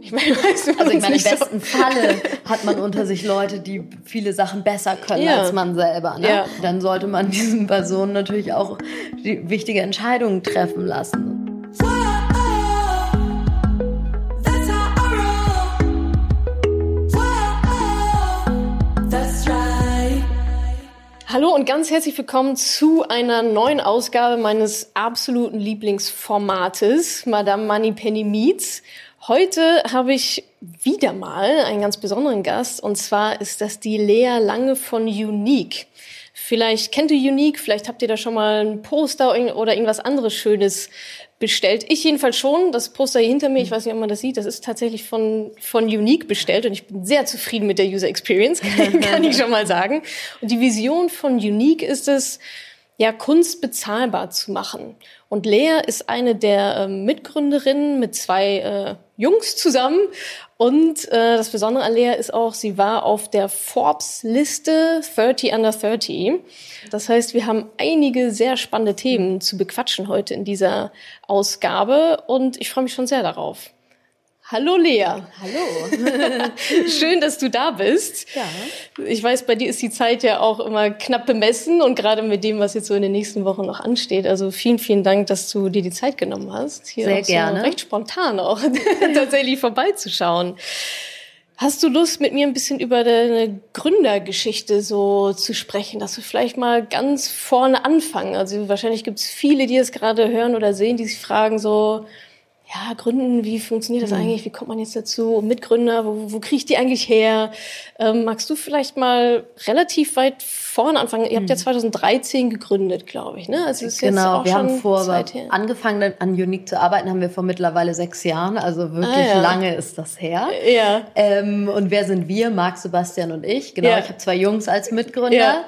Ich meine, also ich meine, im besten so. Falle hat man unter sich Leute, die viele Sachen besser können ja. als man selber. Ne? Ja. Dann sollte man diesen Personen natürlich auch die wichtige Entscheidungen treffen lassen. Hallo und ganz herzlich willkommen zu einer neuen Ausgabe meines absoluten Lieblingsformates, Madame Money Penny Meets. Heute habe ich wieder mal einen ganz besonderen Gast und zwar ist das die Lea Lange von Unique. Vielleicht kennt ihr Unique, vielleicht habt ihr da schon mal ein Poster oder irgendwas anderes Schönes bestellt. Ich jedenfalls schon. Das Poster hier hinter mir, ich weiß nicht, ob man das sieht, das ist tatsächlich von, von Unique bestellt und ich bin sehr zufrieden mit der User Experience, kann ich schon mal sagen. Und die Vision von Unique ist es, ja, Kunst bezahlbar zu machen. Und Lea ist eine der äh, Mitgründerinnen mit zwei äh, Jungs zusammen. Und äh, das Besondere an Lea ist auch, sie war auf der Forbes-Liste 30 under 30. Das heißt, wir haben einige sehr spannende Themen zu bequatschen heute in dieser Ausgabe und ich freue mich schon sehr darauf. Hallo Lea. Hallo. Schön, dass du da bist. Ja. Ich weiß, bei dir ist die Zeit ja auch immer knapp bemessen und gerade mit dem, was jetzt so in den nächsten Wochen noch ansteht. Also vielen, vielen Dank, dass du dir die Zeit genommen hast, hier Sehr gerne. So recht spontan auch tatsächlich vorbeizuschauen. Hast du Lust, mit mir ein bisschen über deine Gründergeschichte so zu sprechen, dass wir vielleicht mal ganz vorne anfangen? Also wahrscheinlich gibt es viele, die es gerade hören oder sehen, die sich fragen so, ja, gründen, wie funktioniert das mhm. eigentlich? Wie kommt man jetzt dazu? Mitgründer, wo, wo kriege ich die eigentlich her? Ähm, magst du vielleicht mal relativ weit vorne anfangen? Ihr habt ja 2013 mhm. gegründet, glaube ich, ne? Also ist genau, jetzt auch wir schon haben vor angefangen an Unique zu arbeiten, haben wir vor mittlerweile sechs Jahren, also wirklich ah, ja. lange ist das her. Ja. Ähm, und wer sind wir? Marc, Sebastian und ich. Genau, ja. ich habe zwei Jungs als Mitgründer. Ja.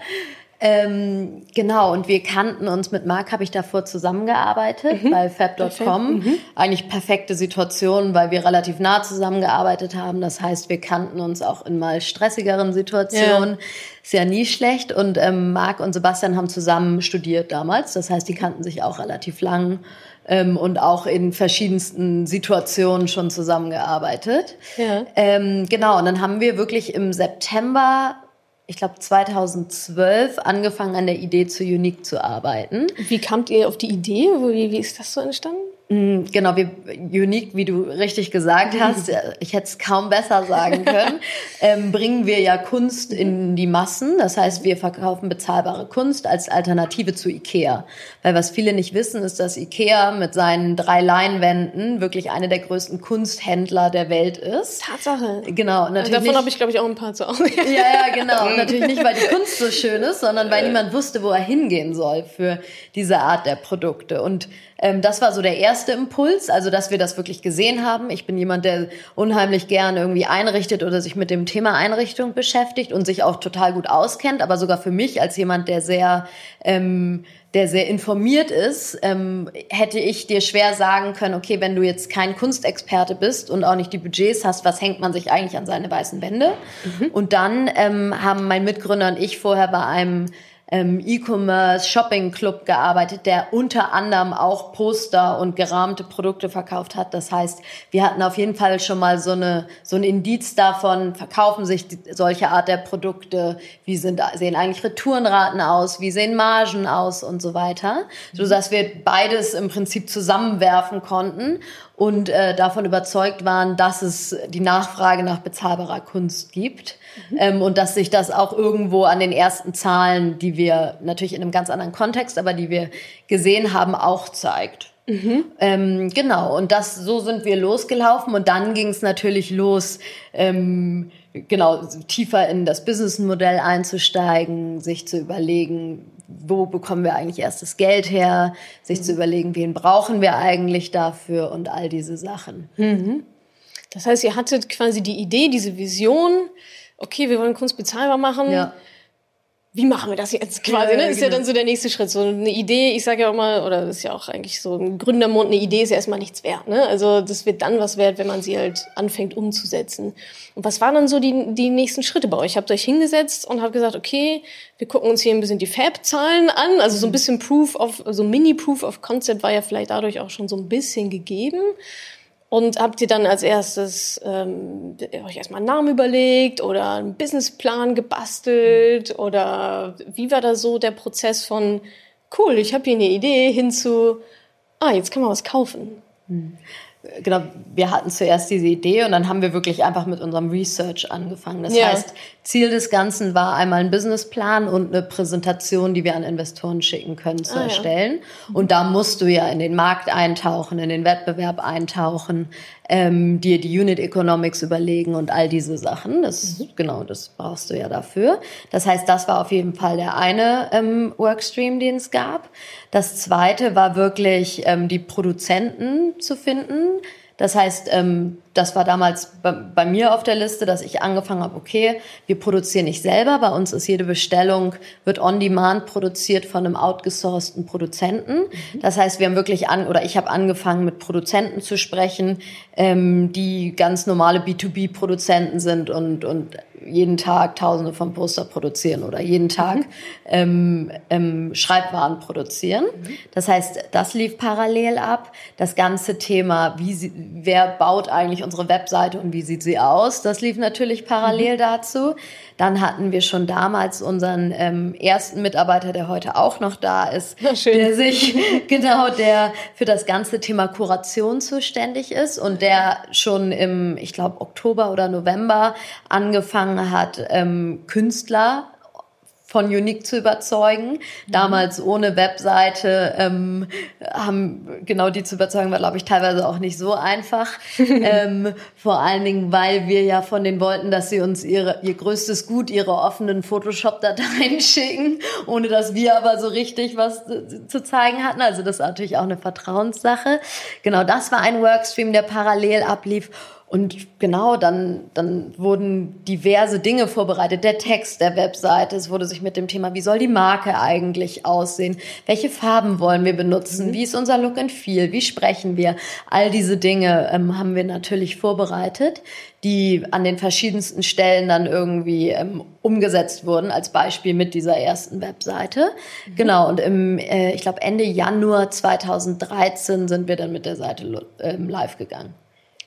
Ähm, genau, und wir kannten uns mit Marc, habe ich davor zusammengearbeitet mhm. bei fab.com. Mhm. Eigentlich perfekte Situation, weil wir relativ nah zusammengearbeitet haben. Das heißt, wir kannten uns auch in mal stressigeren Situationen. Ja. Ist ja nie schlecht. Und ähm, Marc und Sebastian haben zusammen studiert damals. Das heißt, die kannten sich auch relativ lang ähm, und auch in verschiedensten Situationen schon zusammengearbeitet. Ja. Ähm, genau, und dann haben wir wirklich im September ich glaube 2012 angefangen an der Idee zu Unique zu arbeiten. Wie kamt ihr auf die Idee? Wie, wie ist das so entstanden? Mm, genau, wie unique, wie du richtig gesagt hast, äh, ich hätte es kaum besser sagen können, ähm, bringen wir ja Kunst in die Massen. Das heißt, wir verkaufen bezahlbare Kunst als Alternative zu Ikea. Weil was viele nicht wissen, ist, dass Ikea mit seinen drei Leinwänden wirklich eine der größten Kunsthändler der Welt ist. Tatsache. Genau. Natürlich Davon habe ich, glaube ich, auch ein paar zu Hause. ja, ja, genau. Und natürlich nicht, weil die Kunst so schön ist, sondern weil niemand wusste, wo er hingehen soll für diese Art der Produkte. Und ähm, das war so der erste Impuls, also dass wir das wirklich gesehen haben. Ich bin jemand, der unheimlich gern irgendwie einrichtet oder sich mit dem Thema Einrichtung beschäftigt und sich auch total gut auskennt, aber sogar für mich als jemand, der sehr ähm, der sehr informiert ist, ähm, hätte ich dir schwer sagen können, okay, wenn du jetzt kein Kunstexperte bist und auch nicht die Budgets hast, was hängt man sich eigentlich an seine weißen Wände? Mhm. Und dann ähm, haben mein Mitgründer und ich vorher bei einem ähm, E-Commerce Shopping Club gearbeitet, der unter anderem auch Poster und gerahmte Produkte verkauft hat. Das heißt, wir hatten auf jeden Fall schon mal so eine so ein Indiz davon, verkaufen sich die, solche Art der Produkte, wie sind sehen eigentlich Retourenraten aus, wie sehen Margen aus und so weiter, so dass wir beides im Prinzip zusammenwerfen konnten und äh, davon überzeugt waren, dass es die Nachfrage nach bezahlbarer Kunst gibt mhm. Ähm, und dass sich das auch irgendwo an den ersten Zahlen, die wir natürlich in einem ganz anderen Kontext, aber die wir gesehen haben, auch zeigt. Mhm. Ähm, genau, und das so sind wir losgelaufen und dann ging es natürlich los, ähm, genau tiefer in das Businessmodell einzusteigen, sich zu überlegen, wo bekommen wir eigentlich erst das Geld her, sich mhm. zu überlegen, wen brauchen wir eigentlich dafür und all diese Sachen. Mhm. Das heißt, ihr hattet quasi die Idee, diese Vision, okay, wir wollen Kunst bezahlbar machen. Ja. Wie machen wir das jetzt quasi? Ne? Ist ja genau. dann so der nächste Schritt. So eine Idee, ich sage ja auch mal, oder das ist ja auch eigentlich so ein Gründermund, eine Idee ist ja erstmal nichts wert. Ne? Also das wird dann was wert, wenn man sie halt anfängt umzusetzen. Und was waren dann so die, die nächsten Schritte bei euch? Habt ihr euch hingesetzt und habt gesagt, okay, wir gucken uns hier ein bisschen die Fab-Zahlen an. Also so ein bisschen Proof of, so Mini-Proof of Concept war ja vielleicht dadurch auch schon so ein bisschen gegeben. Und habt ihr dann als erstes ähm, euch erstmal einen Namen überlegt oder einen Businessplan gebastelt? Oder wie war da so der Prozess von, cool, ich habe hier eine Idee, hin zu, ah, jetzt kann man was kaufen? Hm genau, wir hatten zuerst diese Idee und dann haben wir wirklich einfach mit unserem Research angefangen. Das ja. heißt, Ziel des Ganzen war einmal ein Businessplan und eine Präsentation, die wir an Investoren schicken können, zu ah, erstellen. Ja. Und da musst du ja in den Markt eintauchen, in den Wettbewerb eintauchen, ähm, dir die Unit Economics überlegen und all diese Sachen. Das mhm. genau, das brauchst du ja dafür. Das heißt, das war auf jeden Fall der eine ähm, Workstream, den es gab. Das zweite war wirklich ähm, die Produzenten zu finden das heißt, ähm, das war damals bei, bei, mir auf der Liste, dass ich angefangen habe, okay, wir produzieren nicht selber, bei uns ist jede Bestellung, wird on demand produziert von einem outgesourceten Produzenten. Mhm. Das heißt, wir haben wirklich an, oder ich habe angefangen mit Produzenten zu sprechen, ähm, die ganz normale B2B-Produzenten sind und, und jeden Tag Tausende von Poster produzieren oder jeden Tag mhm. ähm, ähm, Schreibwaren produzieren. Mhm. Das heißt, das lief parallel ab. Das ganze Thema, wie sie, wer baut eigentlich unsere Webseite und wie sieht sie aus, das lief natürlich parallel mhm. dazu. Dann hatten wir schon damals unseren ähm, ersten Mitarbeiter, der heute auch noch da ist, der sich genau der für das ganze Thema Kuration zuständig ist und der schon im, ich glaube, Oktober oder November angefangen hat, ähm, Künstler von Unique zu überzeugen. Mhm. Damals ohne Webseite ähm, haben genau die zu überzeugen war, glaube ich, teilweise auch nicht so einfach. ähm, vor allen Dingen, weil wir ja von denen wollten, dass sie uns ihre ihr größtes Gut, ihre offenen Photoshop-Dateien schicken, ohne dass wir aber so richtig was zu zeigen hatten. Also das ist natürlich auch eine Vertrauenssache. Genau, das war ein Workstream, der parallel ablief. Und genau, dann, dann wurden diverse Dinge vorbereitet. Der Text der Webseite, es wurde sich mit dem Thema, wie soll die Marke eigentlich aussehen? Welche Farben wollen wir benutzen? Mhm. Wie ist unser Look and Feel? Wie sprechen wir? All diese Dinge ähm, haben wir natürlich vorbereitet, die an den verschiedensten Stellen dann irgendwie ähm, umgesetzt wurden, als Beispiel mit dieser ersten Webseite. Mhm. Genau, und im, äh, ich glaube, Ende Januar 2013 sind wir dann mit der Seite ähm, live gegangen.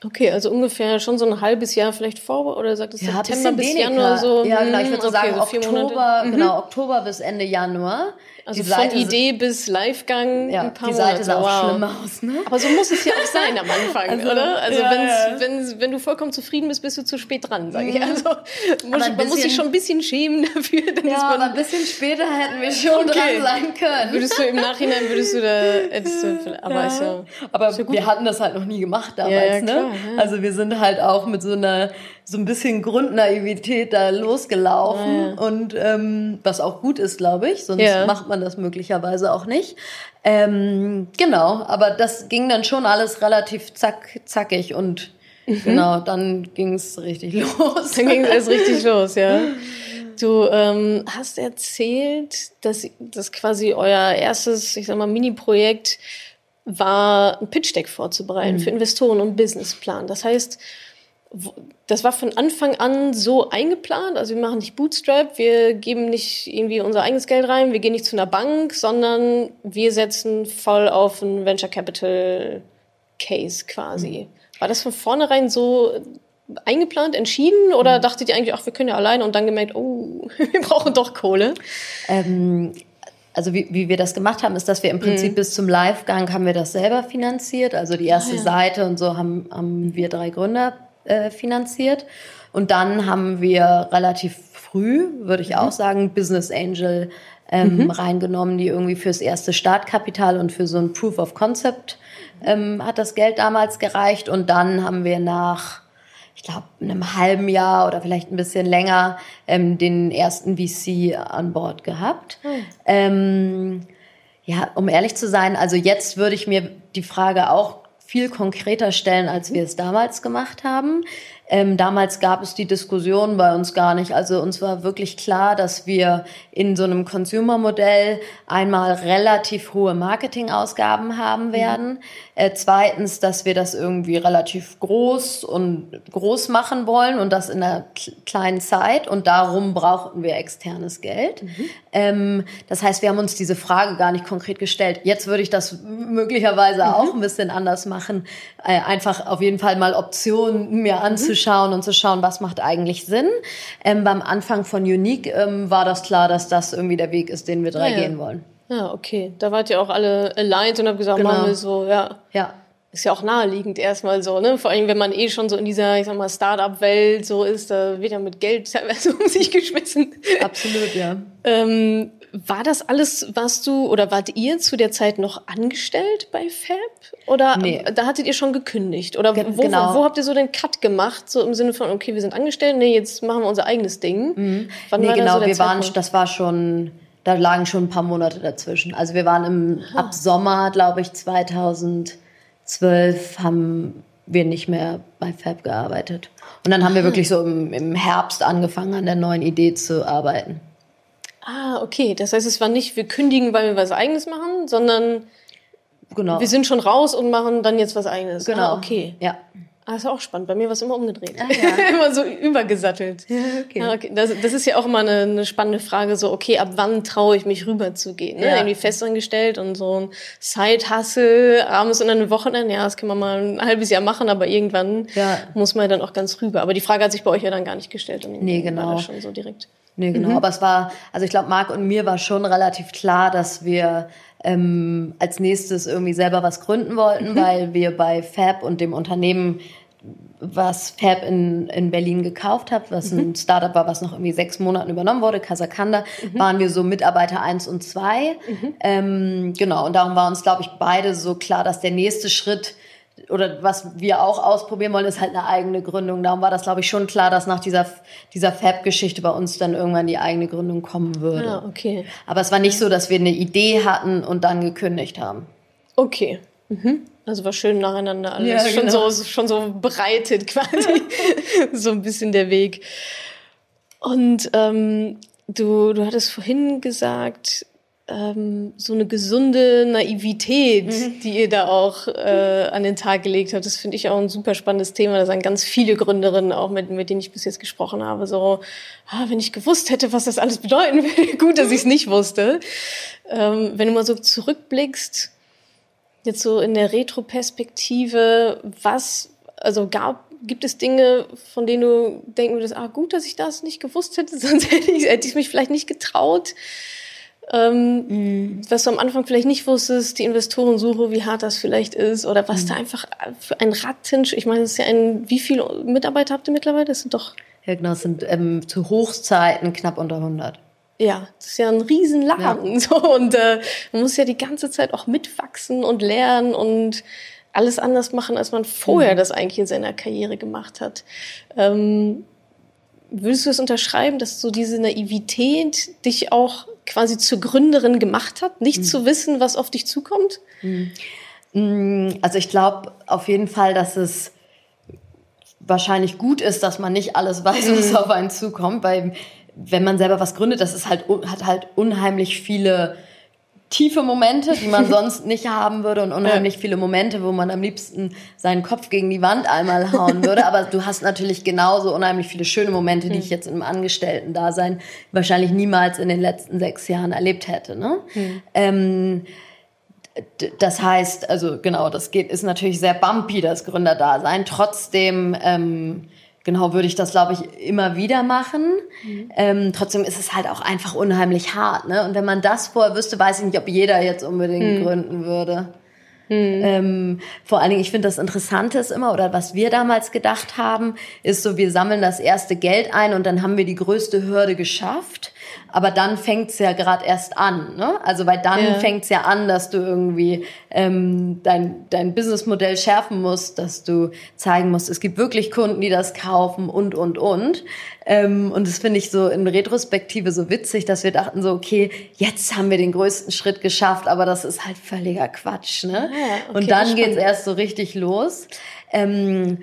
Okay, also ungefähr schon so ein halbes Jahr vielleicht vor oder sagt es ja, September bis weniger. Januar so? Ja, genau, ich würde so okay, sagen so Oktober, mhm. genau, Oktober bis Ende Januar. Also die von Idee bis Livegang ja, ein paar die Seite sah auch wow. schlimm aus, ne? Aber so muss es ja auch sein am Anfang, also, oder? Also ja, ja. wenn wenn du vollkommen zufrieden bist, bist du zu spät dran, sage ich. Mhm. Also muss, bisschen, man muss sich schon ein bisschen schämen dafür. Dann ja, aber ein bisschen später hätten wir schon okay. dran sein können. Würdest du im Nachhinein, würdest du da, hättest du, aber ja. Ist ja, aber ist ja wir hatten das halt noch nie gemacht damals, ne? Klar, Also wir sind halt auch mit so einer so ein bisschen Grundnaivität da losgelaufen ja, und ähm, was auch gut ist, glaube ich, sonst ja. macht man das möglicherweise auch nicht. Ähm, genau, aber das ging dann schon alles relativ zack, zackig und mhm. genau, dann ging es richtig los. Dann ging es richtig los, ja. Du ähm, hast erzählt, dass das quasi euer erstes, ich sag mal, Mini-Projekt war, ein Pitch-Deck vorzubereiten mhm. für Investoren und Businessplan. Das heißt, das war von Anfang an so eingeplant. Also wir machen nicht Bootstrap, wir geben nicht irgendwie unser eigenes Geld rein, wir gehen nicht zu einer Bank, sondern wir setzen voll auf einen Venture Capital Case quasi. Mhm. War das von vornherein so eingeplant, entschieden oder mhm. dachtet ihr eigentlich, ach, wir können ja alleine und dann gemerkt, oh, wir brauchen doch Kohle? Ähm also wie, wie wir das gemacht haben, ist, dass wir im Prinzip mhm. bis zum Livegang haben wir das selber finanziert. Also die erste ah, ja. Seite und so haben, haben wir drei Gründer äh, finanziert. Und dann haben wir relativ früh, würde ich mhm. auch sagen, Business Angel ähm, mhm. reingenommen, die irgendwie fürs erste Startkapital und für so ein Proof of Concept ähm, hat das Geld damals gereicht. Und dann haben wir nach, ich glaube, einem halben Jahr oder vielleicht ein bisschen länger ähm, den ersten VC an Bord gehabt. Mhm. Ja, um ehrlich zu sein, also jetzt würde ich mir die Frage auch viel konkreter stellen, als wir es damals gemacht haben. Ähm, damals gab es die Diskussion bei uns gar nicht. Also uns war wirklich klar, dass wir in so einem Consumer-Modell einmal relativ hohe Marketingausgaben haben werden. Mhm. Äh, zweitens, dass wir das irgendwie relativ groß und groß machen wollen und das in einer kleinen Zeit und darum brauchten wir externes Geld. Mhm. Ähm, das heißt, wir haben uns diese Frage gar nicht konkret gestellt. Jetzt würde ich das möglicherweise mhm. auch ein bisschen anders machen. Äh, einfach auf jeden Fall mal Optionen mir mhm. Anzuschauen und zu schauen, was macht eigentlich Sinn. Ähm, beim Anfang von Unique ähm, war das klar, dass das irgendwie der Weg ist, den wir drei ja, gehen wollen. Ja, okay. Da wart ihr auch alle aligned und habt gesagt, genau. machen wir so, ja. Ja. Ist ja auch naheliegend erstmal so, ne? Vor allem, wenn man eh schon so in dieser, ich sag mal, Start-up-Welt so ist, da wird ja mit Geld teilweise um sich geschmissen. Absolut, ja. ähm, war das alles, warst du oder wart ihr zu der Zeit noch angestellt bei Fab? Oder nee. da hattet ihr schon gekündigt? Oder wo, genau. wo, habt ihr so den Cut gemacht? So im Sinne von, okay, wir sind angestellt, nee, jetzt machen wir unser eigenes Ding. Mhm. Wann nee, war genau, so wir Zeitpunkt? waren, das war schon da lagen schon ein paar Monate dazwischen. Also wir waren im, ab Sommer, glaube ich, 2012 haben wir nicht mehr bei Fab gearbeitet. Und dann haben wir wirklich so im, im Herbst angefangen, an der neuen Idee zu arbeiten. Ah, okay. Das heißt, es war nicht, wir kündigen, weil wir was Eigenes machen, sondern genau. wir sind schon raus und machen dann jetzt was Eigenes. Genau. Ah, okay. Ja. Ah, ist auch spannend. Bei mir war es immer umgedreht. Ah, ja. immer so übergesattelt. Ja, okay. Ah, okay. Das, das ist ja auch immer eine, eine spannende Frage, so, okay, ab wann traue ich mich rüber zu gehen? Ne? Ja. Irgendwie festangestellt und so ein Side-Hustle, abends und dann Wochenende, ja, das kann man mal ein halbes Jahr machen, aber irgendwann ja. muss man dann auch ganz rüber. Aber die Frage hat sich bei euch ja dann gar nicht gestellt. Und nee, genau. War das schon so direkt. Nee, genau. Mhm. Aber es war, also ich glaube, Marc und mir war schon relativ klar, dass wir ähm, als nächstes irgendwie selber was gründen wollten, mhm. weil wir bei Fab und dem Unternehmen was Fab in, in Berlin gekauft hat, was mhm. ein Startup war, was noch irgendwie sechs Monaten übernommen wurde, Casacanda, mhm. waren wir so Mitarbeiter eins und zwei. Mhm. Ähm, genau, und darum war uns, glaube ich, beide so klar, dass der nächste Schritt oder was wir auch ausprobieren wollen, ist halt eine eigene Gründung. Darum war das, glaube ich, schon klar, dass nach dieser, dieser Fab-Geschichte bei uns dann irgendwann die eigene Gründung kommen würde. Ah, okay. Aber es war nicht so, dass wir eine Idee hatten und dann gekündigt haben. Okay. Mhm. Also war schön nacheinander alles. Ja, genau. schon, so, schon so bereitet quasi. so ein bisschen der Weg. Und ähm, du, du hattest vorhin gesagt, ähm, so eine gesunde Naivität, mhm. die ihr da auch äh, an den Tag gelegt habt. Das finde ich auch ein super spannendes Thema. Da sind ganz viele Gründerinnen, auch mit, mit denen ich bis jetzt gesprochen habe, so, ah, wenn ich gewusst hätte, was das alles bedeuten würde, gut, dass ich es nicht wusste. Ähm, wenn du mal so zurückblickst, jetzt so in der Retro-Perspektive, was, also gab, gibt es Dinge, von denen du denken würdest, ah, gut, dass ich das nicht gewusst hätte, sonst hätte ich, hätte ich mich vielleicht nicht getraut. Ähm, mm. Was du am Anfang vielleicht nicht wusstest, die Investorensuche, wie hart das vielleicht ist, oder was mm. da einfach für ein Rattensch, ich meine, es ist ja ein, wie viele Mitarbeiter habt ihr mittlerweile? Das sind doch. Ja, genau, es sind ähm, zu Hochzeiten knapp unter 100. Ja, das ist ja ein Riesenladen. Ja. So, und äh, man muss ja die ganze Zeit auch mitwachsen und lernen und alles anders machen, als man vorher mhm. das eigentlich in seiner Karriere gemacht hat. Ähm, würdest du es unterschreiben, dass so diese Naivität dich auch quasi zur Gründerin gemacht hat, nicht mhm. zu wissen, was auf dich zukommt? Mhm. Mm, also ich glaube auf jeden Fall, dass es wahrscheinlich gut ist, dass man nicht alles weiß, was mhm. auf einen zukommt, weil wenn man selber was gründet, das ist halt, hat halt unheimlich viele tiefe Momente, die man sonst nicht haben würde und unheimlich viele Momente, wo man am liebsten seinen Kopf gegen die Wand einmal hauen würde. Aber du hast natürlich genauso unheimlich viele schöne Momente, die ich jetzt im Angestellten-Dasein wahrscheinlich niemals in den letzten sechs Jahren erlebt hätte. Ne? Mhm. Ähm, das heißt, also genau, das geht, ist natürlich sehr bumpy, das Gründerdasein. Trotzdem ähm, Genau, würde ich das, glaube ich, immer wieder machen. Mhm. Ähm, trotzdem ist es halt auch einfach unheimlich hart. Ne? Und wenn man das vorher wüsste, weiß ich nicht, ob jeder jetzt unbedingt mhm. gründen würde. Mhm. Ähm, vor allen Dingen, ich finde das Interessante ist immer, oder was wir damals gedacht haben, ist so, wir sammeln das erste Geld ein und dann haben wir die größte Hürde geschafft. Aber dann fängt's ja gerade erst an, ne? Also weil dann ja. fängt's ja an, dass du irgendwie ähm, dein, dein Businessmodell schärfen musst, dass du zeigen musst, es gibt wirklich Kunden, die das kaufen und, und, und. Ähm, und das finde ich so in Retrospektive so witzig, dass wir dachten so, okay, jetzt haben wir den größten Schritt geschafft, aber das ist halt völliger Quatsch, ne? Ja, okay, und dann geht's erst so richtig los. Ähm,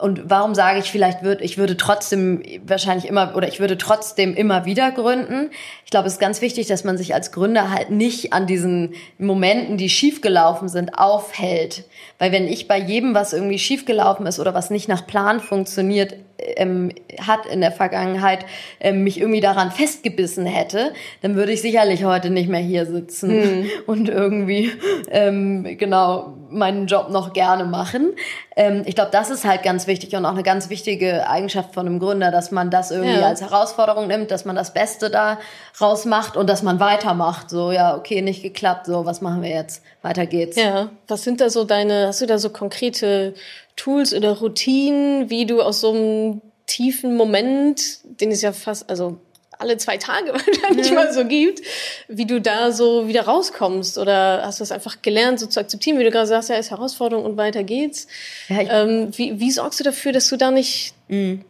und warum sage ich vielleicht würde ich würde trotzdem wahrscheinlich immer oder ich würde trotzdem immer wieder gründen. Ich glaube, es ist ganz wichtig, dass man sich als Gründer halt nicht an diesen Momenten, die schiefgelaufen sind, aufhält, weil wenn ich bei jedem, was irgendwie schiefgelaufen ist oder was nicht nach Plan funktioniert, ähm, hat in der Vergangenheit, ähm, mich irgendwie daran festgebissen hätte, dann würde ich sicherlich heute nicht mehr hier sitzen mhm. und irgendwie ähm, genau meinen Job noch gerne machen. Ähm, ich glaube, das ist halt ganz wichtig und auch eine ganz wichtige Eigenschaft von einem Gründer, dass man das irgendwie ja. als Herausforderung nimmt, dass man das Beste da rausmacht und dass man weitermacht. So, ja, okay, nicht geklappt, so, was machen wir jetzt? Weiter geht's. Ja, was sind da so deine, hast du da so konkrete Tools oder Routinen, wie du aus so einem tiefen Moment, den es ja fast, also alle zwei Tage wahrscheinlich ja. mal so gibt, wie du da so wieder rauskommst oder hast du es einfach gelernt, so zu akzeptieren, wie du gerade sagst, ja, ist Herausforderung und weiter geht's. Ja, ähm, wie, wie sorgst du dafür, dass du da nicht mhm.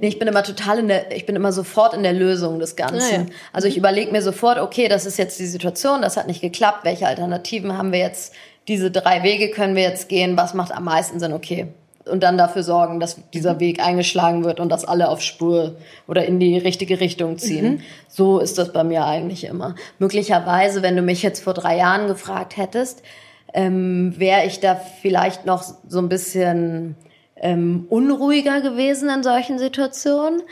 Nee, ich bin immer total in der, ich bin immer sofort in der Lösung des Ganzen. Ah, ja. Also ich überlege mir sofort, okay, das ist jetzt die Situation, das hat nicht geklappt, welche Alternativen haben wir jetzt, diese drei Wege können wir jetzt gehen, was macht am meisten Sinn, okay, und dann dafür sorgen, dass dieser Weg eingeschlagen wird und dass alle auf Spur oder in die richtige Richtung ziehen. Mhm. So ist das bei mir eigentlich immer. Möglicherweise, wenn du mich jetzt vor drei Jahren gefragt hättest, ähm, wäre ich da vielleicht noch so ein bisschen ähm, unruhiger gewesen in solchen Situationen.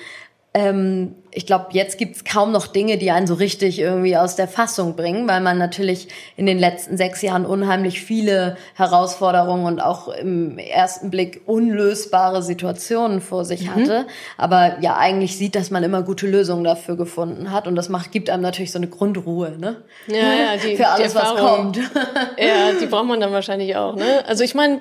Ähm, ich glaube, jetzt gibt's kaum noch Dinge, die einen so richtig irgendwie aus der Fassung bringen, weil man natürlich in den letzten sechs Jahren unheimlich viele Herausforderungen und auch im ersten Blick unlösbare Situationen vor sich mhm. hatte. Aber ja, eigentlich sieht, dass man immer gute Lösungen dafür gefunden hat und das macht, gibt einem natürlich so eine Grundruhe, ne? Ja, ja, die, für alles, was kommt. Ja, die braucht man dann wahrscheinlich auch, ne? Also ich meine,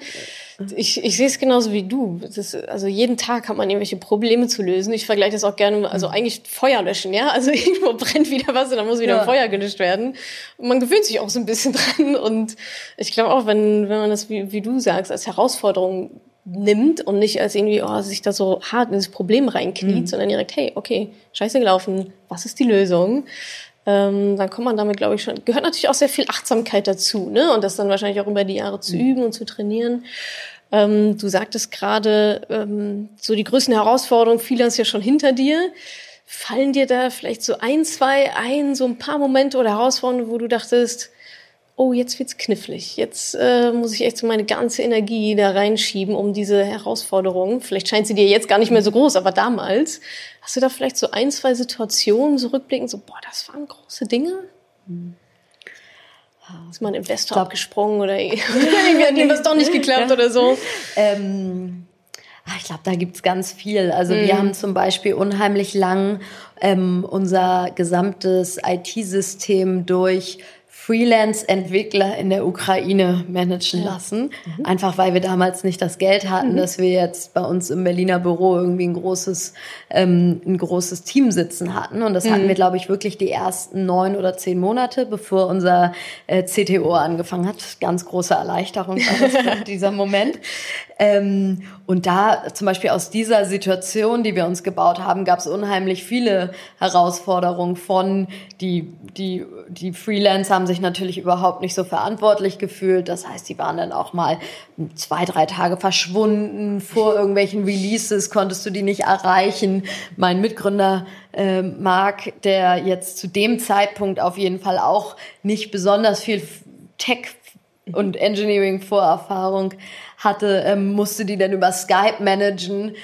ich, ich sehe es genauso wie du. Das, also jeden Tag hat man irgendwelche Probleme zu lösen. Ich vergleiche das auch gerne, also eigentlich Feuer löschen, ja. Also irgendwo brennt wieder was und dann muss wieder ja. Feuer gelöscht werden. Und man gewöhnt sich auch so ein bisschen dran. Und ich glaube auch, wenn, wenn man das, wie, wie du sagst, als Herausforderung nimmt und nicht als irgendwie, oh, sich da so hart in das Problem reinkniet, mhm. sondern direkt, hey, okay, scheiße gelaufen, was ist die Lösung? Ähm, dann kommt man damit, glaube ich, schon, gehört natürlich auch sehr viel Achtsamkeit dazu, ne? Und das dann wahrscheinlich auch über die Jahre zu mhm. üben und zu trainieren. Ähm, du sagtest gerade, ähm, so die größten Herausforderungen, viele ist ja schon hinter dir. Fallen dir da vielleicht so ein, zwei ein, so ein paar Momente oder Herausforderungen, wo du dachtest, oh, jetzt wird's knifflig. Jetzt äh, muss ich echt so meine ganze Energie da reinschieben, um diese Herausforderung. Vielleicht scheint sie dir jetzt gar nicht mehr so groß, aber damals. Hast du da vielleicht so ein, zwei Situationen so rückblickend, so, boah, das waren große Dinge? Hm. Ist mal ein Investor glaub, abgesprungen oder irgendwie hat ihm das doch nicht geklappt oder so? Ähm, ich glaube, da gibt's ganz viel. Also mhm. wir hm. haben zum Beispiel unheimlich lang ähm, unser gesamtes IT-System durch Freelance-Entwickler in der Ukraine managen lassen. Mhm. Einfach weil wir damals nicht das Geld hatten, mhm. dass wir jetzt bei uns im Berliner Büro irgendwie ein großes, ähm, ein großes Team sitzen hatten. Und das mhm. hatten wir, glaube ich, wirklich die ersten neun oder zehn Monate, bevor unser äh, CTO angefangen hat. Ganz große Erleichterung war das dieser Moment. Ähm, und da zum Beispiel aus dieser Situation, die wir uns gebaut haben, gab es unheimlich viele Herausforderungen von, die, die, die Freelancer haben sich natürlich überhaupt nicht so verantwortlich gefühlt. Das heißt, die waren dann auch mal zwei, drei Tage verschwunden. Vor irgendwelchen Releases konntest du die nicht erreichen. Mein Mitgründer äh, Marc, der jetzt zu dem Zeitpunkt auf jeden Fall auch nicht besonders viel Tech und Engineering-Vorerfahrung hatte, ähm, musste die dann über Skype managen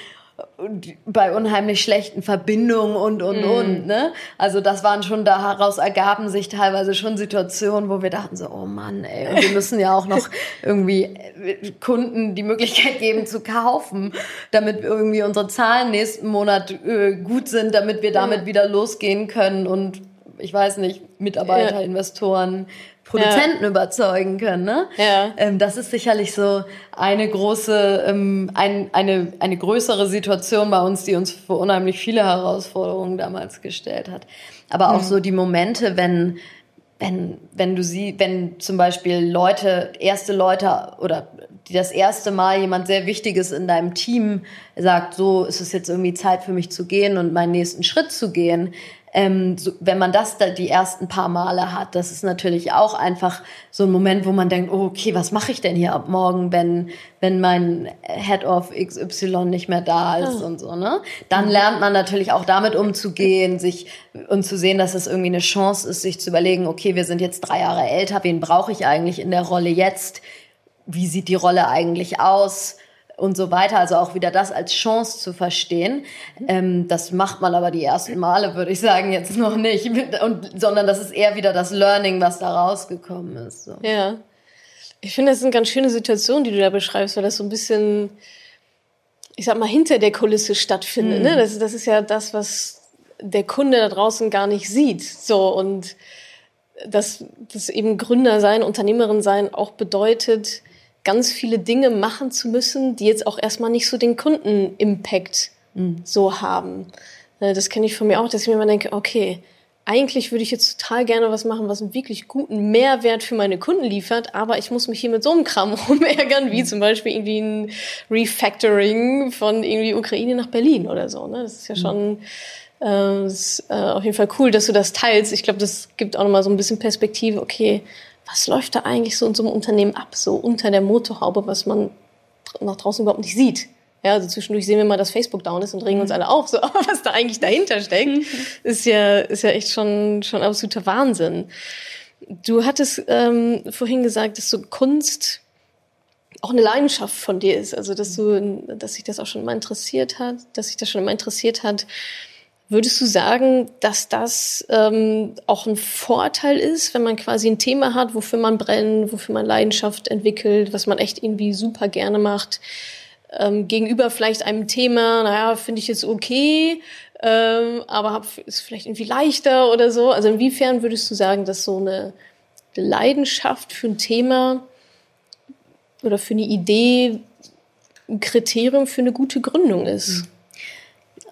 bei unheimlich schlechten Verbindungen und und mm. und ne also das waren schon daraus ergaben sich teilweise schon Situationen wo wir dachten so oh Mann ey und wir müssen ja auch noch irgendwie äh, Kunden die Möglichkeit geben zu kaufen damit irgendwie unsere Zahlen nächsten Monat äh, gut sind damit wir damit wieder losgehen können und ich weiß nicht Mitarbeiter ja. Investoren Produzenten ja. überzeugen können. Ne? Ja. Ähm, das ist sicherlich so eine große, ähm, ein, eine, eine größere Situation bei uns, die uns vor unheimlich viele Herausforderungen damals gestellt hat. Aber auch mhm. so die Momente, wenn wenn, wenn du sie, wenn zum Beispiel Leute, erste Leute oder die das erste Mal jemand sehr Wichtiges in deinem Team sagt, so ist es jetzt irgendwie Zeit für mich zu gehen und meinen nächsten Schritt zu gehen, ähm, so, wenn man das da die ersten paar Male hat, das ist natürlich auch einfach so ein Moment, wo man denkt, oh, okay, was mache ich denn hier ab morgen, wenn, wenn mein Head of XY nicht mehr da ist oh. und so, ne? Dann lernt man natürlich auch damit umzugehen, sich und zu sehen, dass es irgendwie eine Chance ist, sich zu überlegen, okay, wir sind jetzt drei Jahre älter, wen brauche ich eigentlich in der Rolle jetzt? Wie sieht die Rolle eigentlich aus? Und so weiter. Also auch wieder das als Chance zu verstehen. Ähm, das macht man aber die ersten Male, würde ich sagen, jetzt noch nicht. Und, sondern das ist eher wieder das Learning, was da rausgekommen ist. So. Ja. Ich finde, das ist eine ganz schöne Situation, die du da beschreibst, weil das so ein bisschen, ich sag mal, hinter der Kulisse stattfindet. Mhm. Ne? Das, das ist ja das, was der Kunde da draußen gar nicht sieht. So und dass das eben Gründer sein, Unternehmerin sein auch bedeutet, ganz viele Dinge machen zu müssen, die jetzt auch erstmal nicht so den Kunden-Impact mhm. so haben. Äh, das kenne ich von mir auch, dass ich mir immer denke, okay, eigentlich würde ich jetzt total gerne was machen, was einen wirklich guten Mehrwert für meine Kunden liefert, aber ich muss mich hier mit so einem Kram rumärgern, wie mhm. zum Beispiel irgendwie ein Refactoring von irgendwie Ukraine nach Berlin oder so. Ne? Das ist ja mhm. schon äh, ist, äh, auf jeden Fall cool, dass du das teilst. Ich glaube, das gibt auch nochmal so ein bisschen Perspektive, okay, was läuft da eigentlich so in so einem Unternehmen ab, so unter der Motorhaube, was man nach draußen überhaupt nicht sieht. Ja, also zwischendurch sehen wir mal, dass Facebook down ist und regen uns mhm. alle auf, so, aber was da eigentlich dahinter steckt, ist ja, ist ja echt schon, schon absoluter Wahnsinn. Du hattest ähm, vorhin gesagt, dass so Kunst auch eine Leidenschaft von dir ist, also dass du, dass sich das auch schon immer interessiert hat, dass sich das schon immer interessiert hat. Würdest du sagen, dass das ähm, auch ein Vorteil ist, wenn man quasi ein Thema hat, wofür man brennt, wofür man Leidenschaft entwickelt, was man echt irgendwie super gerne macht, ähm, gegenüber vielleicht einem Thema, naja, finde ich jetzt okay, ähm, aber hab, ist vielleicht irgendwie leichter oder so. Also inwiefern würdest du sagen, dass so eine Leidenschaft für ein Thema oder für eine Idee ein Kriterium für eine gute Gründung ist? Mhm.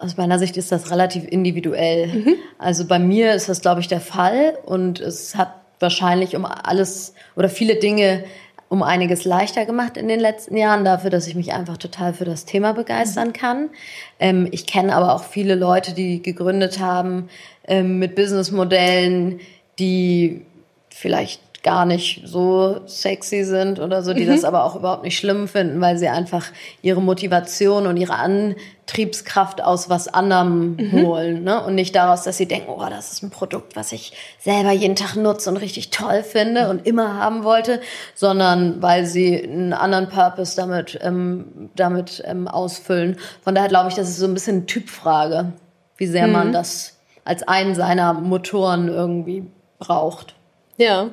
Aus meiner Sicht ist das relativ individuell. Mhm. Also bei mir ist das, glaube ich, der Fall und es hat wahrscheinlich um alles oder viele Dinge um einiges leichter gemacht in den letzten Jahren, dafür, dass ich mich einfach total für das Thema begeistern mhm. kann. Ähm, ich kenne aber auch viele Leute, die gegründet haben ähm, mit Businessmodellen, die vielleicht gar nicht so sexy sind oder so, die mhm. das aber auch überhaupt nicht schlimm finden, weil sie einfach ihre Motivation und ihre Antriebskraft aus was anderem mhm. holen. Ne? Und nicht daraus, dass sie denken, oh, das ist ein Produkt, was ich selber jeden Tag nutze und richtig toll finde und immer haben wollte, sondern weil sie einen anderen Purpose damit, ähm, damit ähm, ausfüllen. Von daher glaube ich, das ist so ein bisschen Typfrage, wie sehr mhm. man das als einen seiner Motoren irgendwie braucht. Ja,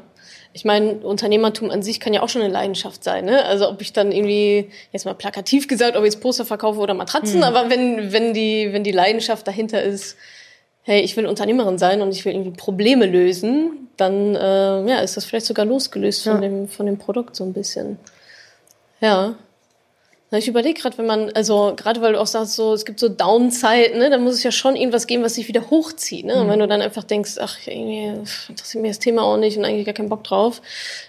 ich meine, Unternehmertum an sich kann ja auch schon eine Leidenschaft sein. Ne? Also ob ich dann irgendwie, jetzt mal plakativ gesagt, ob ich jetzt Poster verkaufe oder Matratzen, mhm. aber wenn, wenn, die, wenn die Leidenschaft dahinter ist, hey, ich will Unternehmerin sein und ich will irgendwie Probleme lösen, dann äh, ja, ist das vielleicht sogar losgelöst von, ja. dem, von dem Produkt so ein bisschen. Ja. Ich überlege gerade, wenn man, also gerade weil du auch sagst, so es gibt so Downside, ne, da muss es ja schon irgendwas geben, was sich wieder hochzieht. Ne? Mhm. Und wenn du dann einfach denkst, ach, irgendwie interessiert mir das Thema auch nicht und eigentlich gar keinen Bock drauf,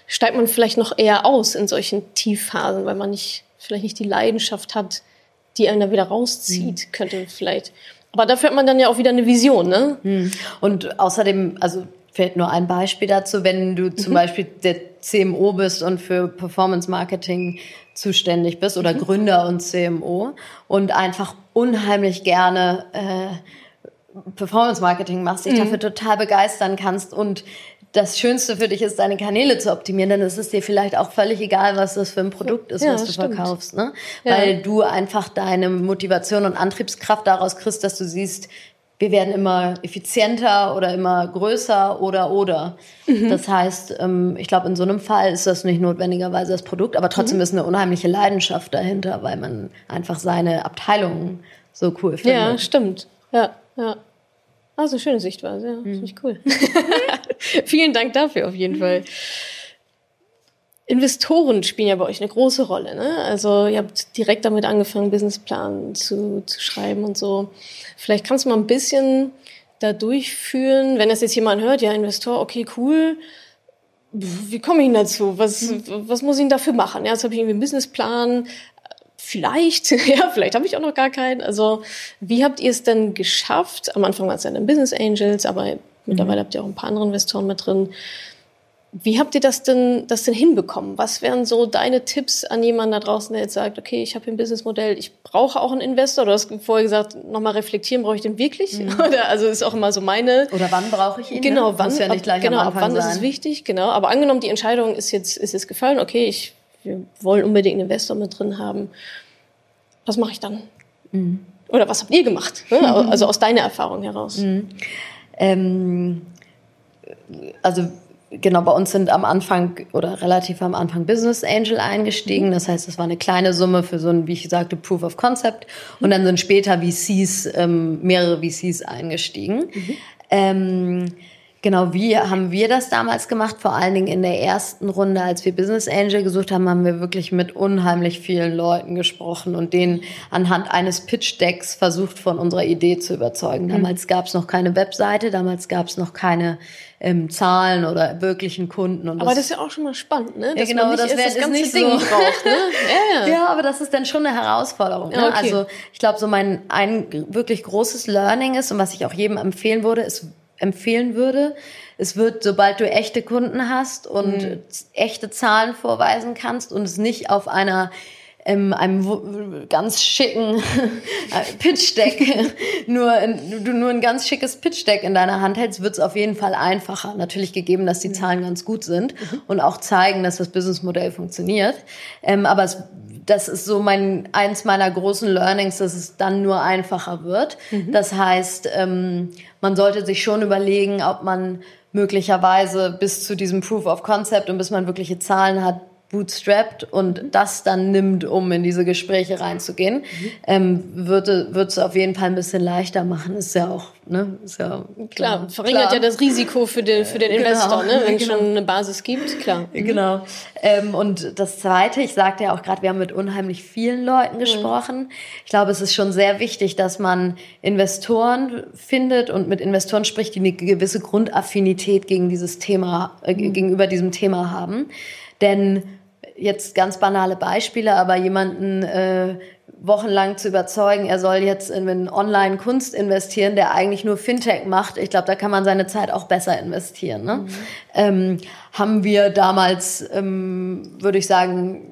steigt man vielleicht noch eher aus in solchen Tiefphasen, weil man nicht, vielleicht nicht die Leidenschaft hat, die einen da wieder rauszieht, mhm. könnte vielleicht. Aber dafür hat man dann ja auch wieder eine Vision, ne? Mhm. Und außerdem, also fällt nur ein Beispiel dazu, wenn du zum mhm. Beispiel der CMO bist und für Performance Marketing zuständig bist oder mhm. Gründer und CMO und einfach unheimlich gerne äh, Performance Marketing machst, dich mhm. dafür total begeistern kannst und das Schönste für dich ist, deine Kanäle zu optimieren, ist es dir vielleicht auch völlig egal, was das für ein Produkt ist, ja, was du stimmt. verkaufst. Ne? Ja. Weil du einfach deine Motivation und Antriebskraft daraus kriegst, dass du siehst, wir werden immer effizienter oder immer größer oder oder. Mhm. Das heißt, ähm, ich glaube, in so einem Fall ist das nicht notwendigerweise das Produkt, aber trotzdem mhm. ist eine unheimliche Leidenschaft dahinter, weil man einfach seine Abteilung so cool findet. Ja, stimmt. Ja, ja. Also schöne Sichtweise, ja. Mhm. Finde ich cool. Vielen Dank dafür auf jeden Fall. Investoren spielen ja bei euch eine große Rolle. Ne? Also ihr habt direkt damit angefangen, Businessplan zu, zu schreiben und so. Vielleicht kannst du mal ein bisschen da durchführen, wenn das jetzt jemand hört, ja, Investor, okay, cool. Wie komme ich ihn dazu? Was, mhm. was muss ich denn dafür machen? Ja, jetzt habe ich irgendwie einen Businessplan. vielleicht, ja, vielleicht habe ich auch noch gar keinen. Also wie habt ihr es denn geschafft? Am Anfang waren es ja dann Business Angels, aber mittlerweile mhm. habt ihr auch ein paar andere Investoren mit drin wie habt ihr das denn, das denn hinbekommen? Was wären so deine Tipps an jemanden da draußen, der jetzt sagt, okay, ich habe hier ein Businessmodell, ich brauche auch einen Investor? Du hast vorher gesagt, nochmal reflektieren, brauche ich den wirklich? Mhm. Oder, also ist auch immer so meine. Oder wann brauche ich ihn? Genau, wann? Ja nicht gleich genau, ab wann sein. ist es wichtig? Genau. Aber angenommen, die Entscheidung ist jetzt, ist jetzt gefallen, okay, ich, wir wollen unbedingt einen Investor mit drin haben. Was mache ich dann? Mhm. Oder was habt ihr gemacht? Ne? Also aus deiner Erfahrung heraus. Mhm. Ähm, also genau, bei uns sind am Anfang oder relativ am Anfang Business Angel eingestiegen. Das heißt, das war eine kleine Summe für so ein, wie ich sagte, Proof of Concept. Und dann sind später VCs, ähm, mehrere VCs eingestiegen. Mhm. Ähm, Genau, wie haben wir das damals gemacht? Vor allen Dingen in der ersten Runde, als wir Business Angel gesucht haben, haben wir wirklich mit unheimlich vielen Leuten gesprochen und denen anhand eines Pitch Decks versucht, von unserer Idee zu überzeugen. Mhm. Damals gab es noch keine Webseite, damals gab es noch keine ähm, Zahlen oder wirklichen Kunden. Und aber das, das ist ja auch schon mal spannend, ne? Dass ja, genau, das, wäre das ganze nicht Ding so. braucht, ne? ja, ja. ja, aber das ist dann schon eine Herausforderung. Ne? Okay. Also ich glaube, so mein ein wirklich großes Learning ist und was ich auch jedem empfehlen würde, ist empfehlen würde. Es wird, sobald du echte Kunden hast und mhm. echte Zahlen vorweisen kannst und es nicht auf einer ähm, einem ganz schicken Pitch Deck nur du nur ein ganz schickes Pitch Deck in deiner Hand hältst, wird es auf jeden Fall einfacher. Natürlich gegeben, dass die. Zahlen ganz gut sind mhm. und auch zeigen, dass das Businessmodell funktioniert. Ähm, aber es das ist so mein eins meiner großen Learnings, dass es dann nur einfacher wird. Mhm. Das heißt, ähm, man sollte sich schon überlegen, ob man möglicherweise bis zu diesem Proof of Concept und bis man wirkliche Zahlen hat, bootstrapped und das dann nimmt, um in diese Gespräche reinzugehen, mhm. ähm, würde es auf jeden Fall ein bisschen leichter machen. Ist ja auch, ne? Ist ja klar. klar verringert klar. ja das Risiko für den, für den genau. Investor, ne? wenn es genau. schon eine Basis gibt, klar. Mhm. Genau. Ähm, und das Zweite, ich sagte ja auch gerade, wir haben mit unheimlich vielen Leuten mhm. gesprochen. Mhm. Ich glaube, es ist schon sehr wichtig, dass man Investoren findet und mit Investoren spricht, die eine gewisse Grundaffinität gegen dieses Thema, äh, mhm. gegenüber diesem Thema haben. Denn jetzt ganz banale Beispiele, aber jemanden äh, wochenlang zu überzeugen, er soll jetzt in Online-Kunst investieren, der eigentlich nur Fintech macht, ich glaube, da kann man seine Zeit auch besser investieren. Ne? Mhm. Ähm, haben wir damals, ähm, würde ich sagen,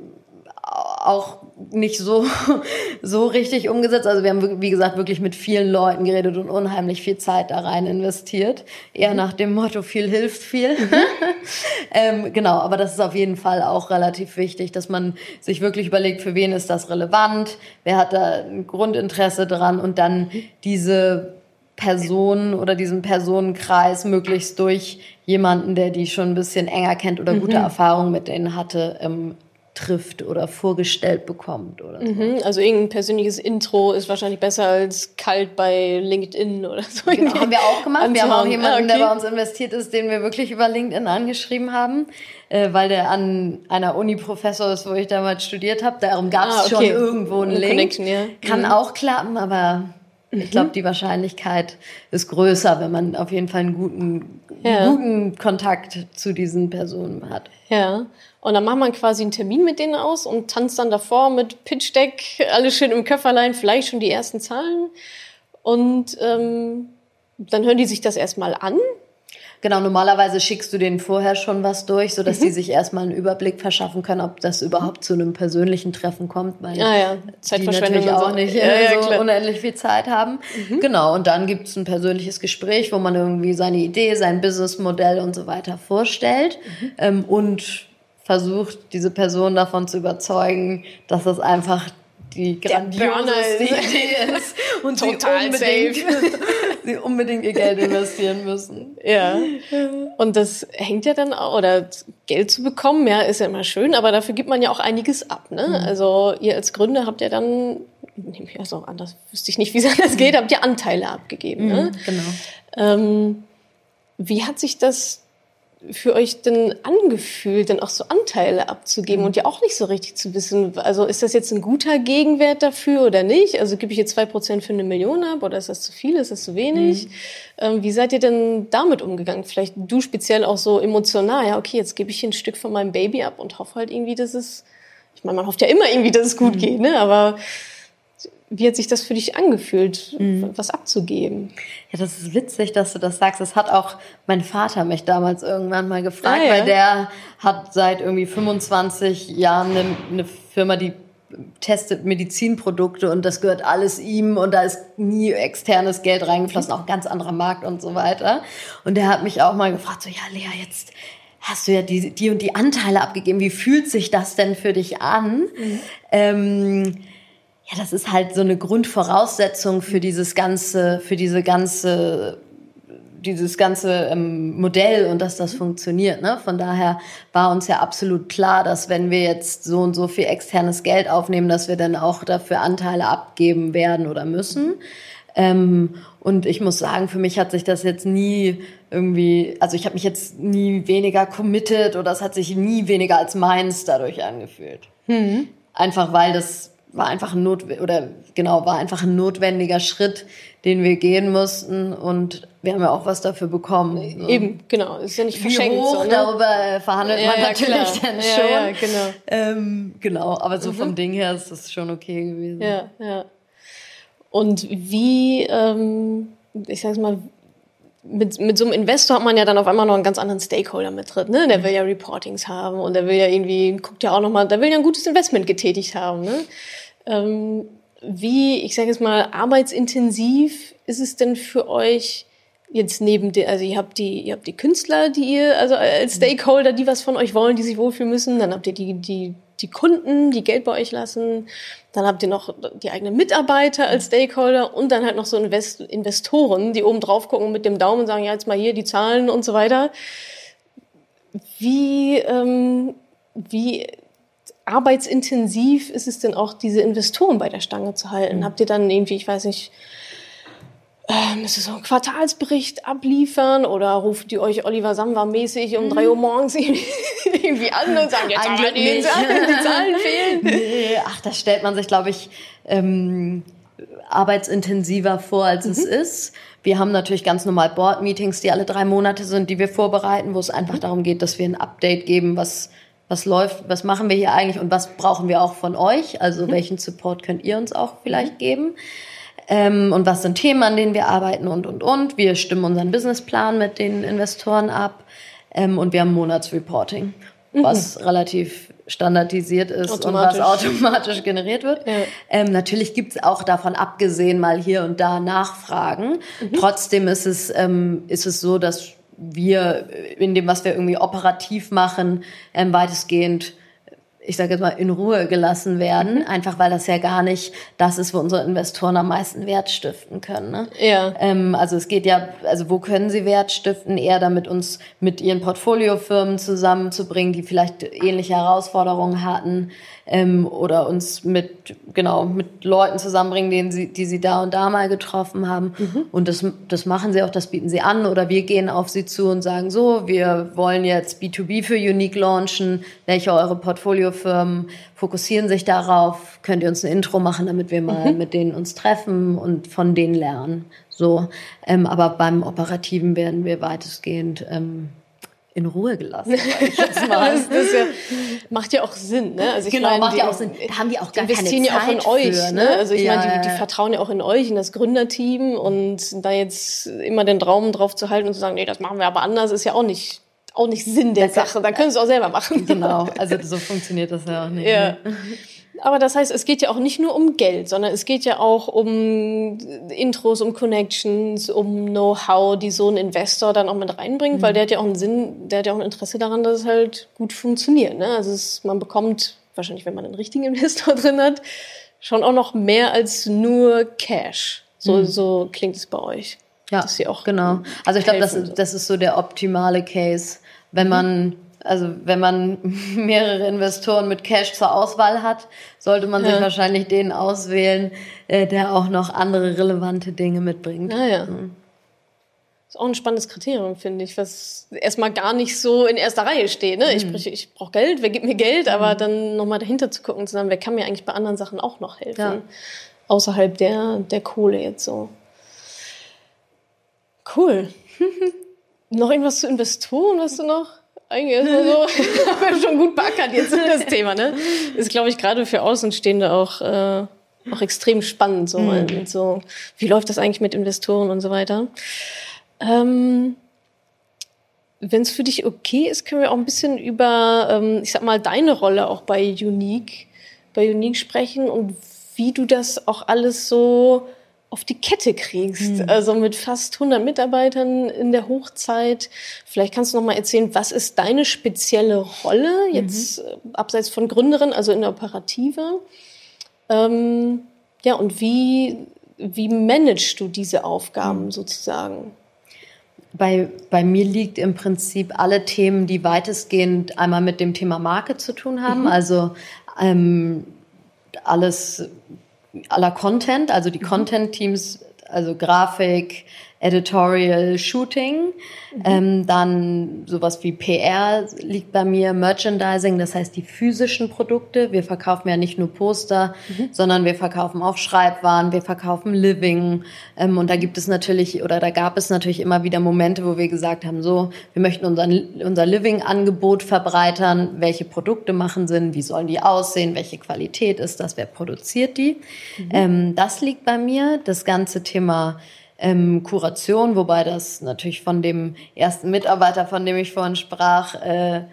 auch nicht so, so richtig umgesetzt. Also wir haben, wie gesagt, wirklich mit vielen Leuten geredet und unheimlich viel Zeit da rein investiert. Eher mhm. nach dem Motto, viel hilft viel. Mhm. ähm, genau, aber das ist auf jeden Fall auch relativ wichtig, dass man sich wirklich überlegt, für wen ist das relevant, wer hat da ein Grundinteresse dran und dann diese Personen oder diesen Personenkreis möglichst durch jemanden, der die schon ein bisschen enger kennt oder gute mhm. Erfahrungen mit denen hatte, ähm, trifft oder vorgestellt bekommt oder so. Mhm, also irgendein persönliches Intro ist wahrscheinlich besser als kalt bei LinkedIn oder so. Genau, haben wir auch gemacht. Wir haben auch jemanden, ah, okay. der bei uns investiert ist, den wir wirklich über LinkedIn angeschrieben haben, äh, weil der an einer Uni Professor ist, wo ich damals studiert habe. Darum gab es ah, okay. schon irgendwo einen Link. Ja. Kann mhm. auch klappen, aber ich mhm. glaube, die Wahrscheinlichkeit ist größer, wenn man auf jeden Fall einen guten, ja. guten Kontakt zu diesen Personen hat. Ja. Und dann macht man quasi einen Termin mit denen aus und tanzt dann davor mit Pitch Deck, alles schön im Köfferlein, vielleicht schon die ersten Zahlen. Und ähm, dann hören die sich das erstmal an Genau, normalerweise schickst du denen vorher schon was durch, sodass mhm. die sich erstmal einen Überblick verschaffen können, ob das überhaupt zu einem persönlichen Treffen kommt, weil ah, ja. die natürlich auch nicht ja, ja, so unendlich viel Zeit haben. Mhm. Genau, und dann gibt es ein persönliches Gespräch, wo man irgendwie seine Idee, sein Businessmodell und so weiter vorstellt mhm. ähm, und versucht, diese Person davon zu überzeugen, dass das einfach die grandioseste Idee ist und Total sie unbedingt, sie unbedingt ihr Geld investieren müssen. Ja. Und das hängt ja dann auch, oder Geld zu bekommen, ja, ist ja immer schön, aber dafür gibt man ja auch einiges ab. Ne? Mhm. Also ihr als Gründer habt ja dann, nehme ich also anders, wüsste ich nicht, wie es anders geht, habt ihr Anteile abgegeben. Ne? Mhm, ne? Genau. Ähm, wie hat sich das für euch denn angefühlt, dann auch so Anteile abzugeben mhm. und ja auch nicht so richtig zu wissen, also ist das jetzt ein guter Gegenwert dafür oder nicht? Also gebe ich jetzt zwei Prozent für eine Million ab oder ist das zu viel, ist das zu wenig? Mhm. Ähm, wie seid ihr denn damit umgegangen? Vielleicht du speziell auch so emotional, ja okay, jetzt gebe ich hier ein Stück von meinem Baby ab und hoffe halt irgendwie, dass es ich meine, man hofft ja immer irgendwie, dass es gut mhm. geht, ne? aber wie hat sich das für dich angefühlt, mhm. was abzugeben? Ja, das ist witzig, dass du das sagst. Das hat auch mein Vater mich damals irgendwann mal gefragt, ah, ja. weil der hat seit irgendwie 25 Jahren eine, eine Firma, die testet Medizinprodukte und das gehört alles ihm und da ist nie externes Geld reingeflossen, auch ein ganz anderer Markt und so weiter. Und der hat mich auch mal gefragt, so, ja, Lea, jetzt hast du ja die, die und die Anteile abgegeben. Wie fühlt sich das denn für dich an? Mhm. Ähm, ja, das ist halt so eine Grundvoraussetzung für dieses ganze, für diese ganze dieses ganze ähm, Modell und dass das funktioniert. Ne? Von daher war uns ja absolut klar, dass wenn wir jetzt so und so viel externes Geld aufnehmen, dass wir dann auch dafür Anteile abgeben werden oder müssen. Ähm, und ich muss sagen, für mich hat sich das jetzt nie irgendwie, also ich habe mich jetzt nie weniger committed oder es hat sich nie weniger als meins dadurch angefühlt. Mhm. Einfach weil das war einfach ein Not oder genau war einfach ein notwendiger Schritt, den wir gehen mussten und wir haben ja auch was dafür bekommen. So. Eben, genau, ist ja nicht verschenkt. Wie hoch, so, ne? darüber verhandelt ja, man ja, natürlich klar. dann schon. Ja, genau. Ähm, genau, aber so mhm. vom Ding her ist das schon okay gewesen. Ja, ja. Und wie, ähm, ich sag's mal, mit, mit so einem Investor hat man ja dann auf einmal noch einen ganz anderen Stakeholder mit drin. Ne? Der will ja Reportings haben und der will ja irgendwie, guckt ja auch nochmal, der will ja ein gutes Investment getätigt haben. Ne? Ähm, wie, ich sage jetzt mal, arbeitsintensiv ist es denn für euch jetzt neben der, also ihr habt die, ihr habt die Künstler, die ihr, also als Stakeholder, die was von euch wollen, die sich wohlfühlen müssen, dann habt ihr die, die, die Kunden, die Geld bei euch lassen, dann habt ihr noch die eigenen Mitarbeiter als Stakeholder und dann halt noch so Invest Investoren, die oben drauf gucken mit dem Daumen und sagen, ja, jetzt mal hier die Zahlen und so weiter. Wie, ähm, wie arbeitsintensiv ist es denn auch, diese Investoren bei der Stange zu halten? Mhm. Habt ihr dann irgendwie, ich weiß nicht, müsst ihr so einen Quartalsbericht abliefern oder ruft ihr euch Oliver Samwer mäßig um drei Uhr mhm. morgens irgendwie an und sagen, jetzt haben wir die Zahlen, die Zahlen fehlen? Nee, ach, das stellt man sich, glaube ich, ähm, arbeitsintensiver vor, als mhm. es ist. Wir haben natürlich ganz normal Board-Meetings, die alle drei Monate sind, die wir vorbereiten, wo es einfach mhm. darum geht, dass wir ein Update geben, was was läuft, was machen wir hier eigentlich und was brauchen wir auch von euch? Also mhm. welchen Support könnt ihr uns auch vielleicht mhm. geben? Ähm, und was sind Themen, an denen wir arbeiten und, und, und. Wir stimmen unseren Businessplan mit den Investoren ab ähm, und wir haben Monatsreporting, mhm. was relativ standardisiert ist und was automatisch generiert wird. Ja. Ähm, natürlich gibt's auch davon abgesehen mal hier und da Nachfragen. Mhm. Trotzdem ist es, ähm, ist es so, dass wir in dem, was wir irgendwie operativ machen, ähm, weitestgehend ich sage jetzt mal, in Ruhe gelassen werden, einfach weil das ja gar nicht das ist, wo unsere Investoren am meisten Wert stiften können. Ne? Ja. Ähm, also es geht ja, also wo können sie Wert stiften? Eher damit uns mit ihren Portfoliofirmen zusammenzubringen, die vielleicht ähnliche Herausforderungen hatten ähm, oder uns mit genau mit Leuten zusammenbringen, denen sie, die sie da und da mal getroffen haben. Mhm. Und das, das machen sie auch, das bieten sie an. Oder wir gehen auf sie zu und sagen so, wir wollen jetzt B2B für Unique launchen. Welche eure Portfoliofirmen fokussieren sich darauf? Könnt ihr uns ein Intro machen, damit wir mal mhm. mit denen uns treffen und von denen lernen? So, ähm, aber beim Operativen werden wir weitestgehend ähm, in Ruhe gelassen. Das, das ja, macht ja auch Sinn, ne? Also ich genau, meine, macht die, ja auch Sinn. Da haben die auch gar investieren keine Zeit ja auch in euch, für, ne? ne? Also ich ja, meine, die, die, vertrauen ja auch in euch, in das Gründerteam und da jetzt immer den Traum drauf zu halten und zu sagen, nee, das machen wir aber anders, ist ja auch nicht auch nicht Sinn der das Sache. Da können sie es auch selber machen. Genau, also so funktioniert das ja auch nicht. Ja. Ne? Aber das heißt, es geht ja auch nicht nur um Geld, sondern es geht ja auch um Intros, um Connections, um Know-how, die so ein Investor dann auch mit reinbringt, mhm. weil der hat ja auch einen Sinn, der hat ja auch ein Interesse daran, dass es halt gut funktioniert. Ne? Also es, man bekommt, wahrscheinlich wenn man einen richtigen Investor drin hat, schon auch noch mehr als nur Cash. So, mhm. so klingt es bei euch. Ja, genau. Also ich glaube, das, das ist so der optimale Case, wenn man also wenn man mehrere Investoren mit Cash zur Auswahl hat, sollte man ja. sich wahrscheinlich den auswählen, äh, der auch noch andere relevante Dinge mitbringt. Ja, ja. Mhm. Das ist auch ein spannendes Kriterium, finde ich, was erstmal gar nicht so in erster Reihe steht. Ne? Ich, mhm. ich brauche Geld, wer gibt mir Geld, mhm. aber dann nochmal dahinter zu gucken, zu sagen, wer kann mir eigentlich bei anderen Sachen auch noch helfen, ja. außerhalb der, der Kohle jetzt so. Cool. noch irgendwas zu Investoren, hast du noch? Eigentlich erstmal so, haben wir schon gut beackert jetzt das Thema, ne? Ist, glaube ich, gerade für Außenstehende auch, äh, auch extrem spannend, so, mhm. so, wie läuft das eigentlich mit Investoren und so weiter. Ähm, wenn es für dich okay ist, können wir auch ein bisschen über, ähm, ich sag mal, deine Rolle auch bei Unique, bei Unique sprechen und wie du das auch alles so auf die Kette kriegst. Mhm. Also mit fast 100 Mitarbeitern in der Hochzeit. Vielleicht kannst du noch mal erzählen, was ist deine spezielle Rolle jetzt mhm. abseits von Gründerin, also in der Operative? Ähm, ja, und wie, wie managst du diese Aufgaben mhm. sozusagen? Bei, bei mir liegt im Prinzip alle Themen, die weitestgehend einmal mit dem Thema Marke zu tun haben. Mhm. Also ähm, alles aller Content, also die mhm. Content-Teams, also Grafik, Editorial, Shooting. Mhm. Ähm, dann sowas wie PR liegt bei mir, Merchandising, das heißt die physischen Produkte. Wir verkaufen ja nicht nur Poster, mhm. sondern wir verkaufen auch Schreibwaren, wir verkaufen Living. Ähm, und da gibt es natürlich, oder da gab es natürlich immer wieder Momente, wo wir gesagt haben, so, wir möchten unser, unser Living-Angebot verbreitern. Welche Produkte machen Sinn? Wie sollen die aussehen? Welche Qualität ist das? Wer produziert die? Mhm. Ähm, das liegt bei mir. Das ganze Thema ähm, Kuration, wobei das natürlich von dem ersten Mitarbeiter, von dem ich vorhin sprach, äh,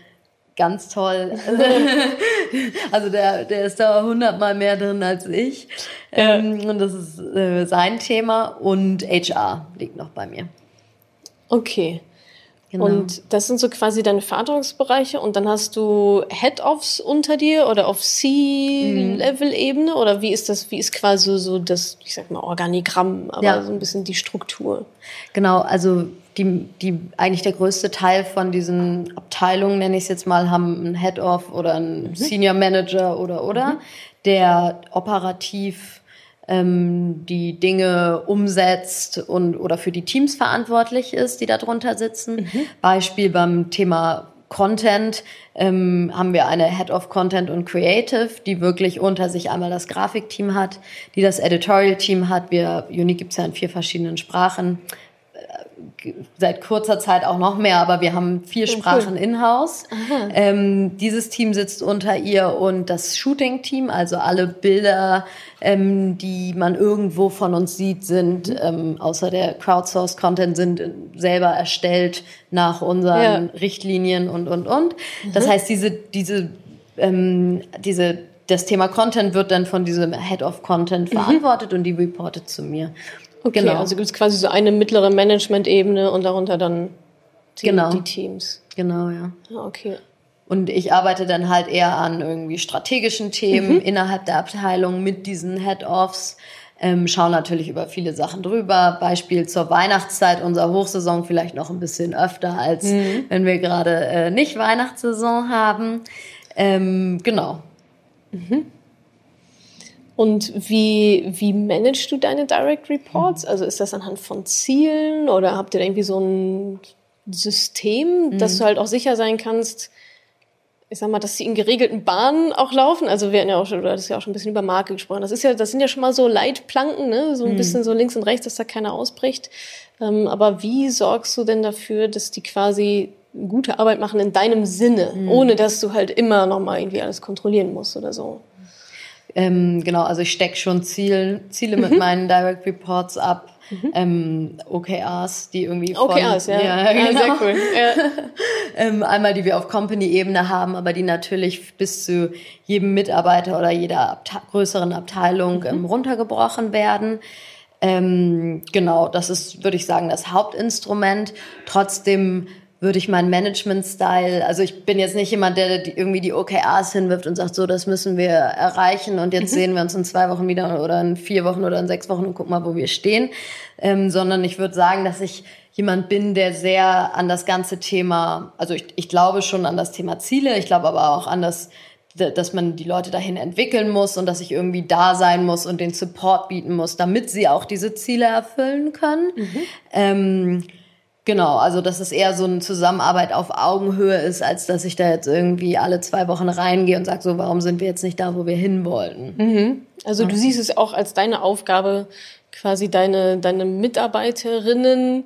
ganz toll. also der, der ist da hundertmal mehr drin als ich. Ähm, und das ist äh, sein Thema und HR liegt noch bei mir. Okay. Genau. Und das sind so quasi deine Verantwortungsbereiche und dann hast du Head-Offs unter dir oder auf C-Level-Ebene mhm. oder wie ist das, wie ist quasi so das, ich sag mal, Organigramm, aber ja. so ein bisschen die Struktur? Genau, also die, die eigentlich der größte Teil von diesen Abteilungen, nenne ich es jetzt mal, haben einen Head-Off oder einen mhm. Senior Manager oder oder, mhm. der operativ ähm, die Dinge umsetzt und oder für die Teams verantwortlich ist, die darunter sitzen. Mhm. Beispiel beim Thema Content ähm, haben wir eine Head of Content und Creative, die wirklich unter sich einmal das Grafikteam hat, die das Editorial-Team hat. Wir, Unique gibt's ja in vier verschiedenen Sprachen seit kurzer Zeit auch noch mehr, aber wir haben vier Sprachen in-house. Ähm, dieses Team sitzt unter ihr und das Shooting-Team, also alle Bilder, ähm, die man irgendwo von uns sieht, sind mhm. ähm, außer der Crowdsourced-Content sind selber erstellt nach unseren ja. Richtlinien und und und. Mhm. Das heißt, diese diese ähm, diese das Thema Content wird dann von diesem Head of Content mhm. verantwortet mhm. und die reportet zu mir. Okay, genau. also gibt es quasi so eine mittlere Management-Ebene und darunter dann die, genau. die Teams. Genau, ja. ja. Okay. Und ich arbeite dann halt eher an irgendwie strategischen Themen mhm. innerhalb der Abteilung mit diesen Head-Offs. Ähm, schaue natürlich über viele Sachen drüber. Beispiel zur Weihnachtszeit, unserer Hochsaison vielleicht noch ein bisschen öfter, als mhm. wenn wir gerade äh, nicht Weihnachtssaison haben. Ähm, genau. Mhm. Und wie, wie managst du deine Direct Reports? Mhm. Also ist das anhand von Zielen oder habt ihr da irgendwie so ein System, mhm. dass du halt auch sicher sein kannst, ich sag mal, dass sie in geregelten Bahnen auch laufen. Also wir hatten ja auch schon, oder das ist ja auch schon ein bisschen über Marke gesprochen. Das ist ja, das sind ja schon mal so Leitplanken, ne? So ein mhm. bisschen so links und rechts, dass da keiner ausbricht. Ähm, aber wie sorgst du denn dafür, dass die quasi gute Arbeit machen in deinem Sinne, mhm. ohne dass du halt immer noch mal irgendwie alles kontrollieren musst oder so? Ähm, genau, also ich stecke schon Ziel, Ziele mit mhm. meinen Direct Reports ab. Mhm. Ähm, OKRs, die irgendwie von, OKRs, ja, ja, genau. ja sehr cool. Ja. ähm, einmal, die wir auf Company-Ebene haben, aber die natürlich bis zu jedem Mitarbeiter oder jeder Abte größeren Abteilung mhm. ähm, runtergebrochen werden. Ähm, genau, das ist, würde ich sagen, das Hauptinstrument. Trotzdem würde ich meinen Management-Style, also ich bin jetzt nicht jemand, der die, irgendwie die OKRs hinwirft und sagt, so, das müssen wir erreichen und jetzt mhm. sehen wir uns in zwei Wochen wieder oder in vier Wochen oder in sechs Wochen und gucken mal, wo wir stehen, ähm, sondern ich würde sagen, dass ich jemand bin, der sehr an das ganze Thema, also ich, ich glaube schon an das Thema Ziele, ich glaube aber auch an das, dass man die Leute dahin entwickeln muss und dass ich irgendwie da sein muss und den Support bieten muss, damit sie auch diese Ziele erfüllen können. Mhm. Ähm, Genau, also dass es eher so eine Zusammenarbeit auf Augenhöhe ist, als dass ich da jetzt irgendwie alle zwei Wochen reingehe und sage, so, warum sind wir jetzt nicht da, wo wir hin wollten? Mhm. Also du siehst es auch als deine Aufgabe, quasi deine, deine Mitarbeiterinnen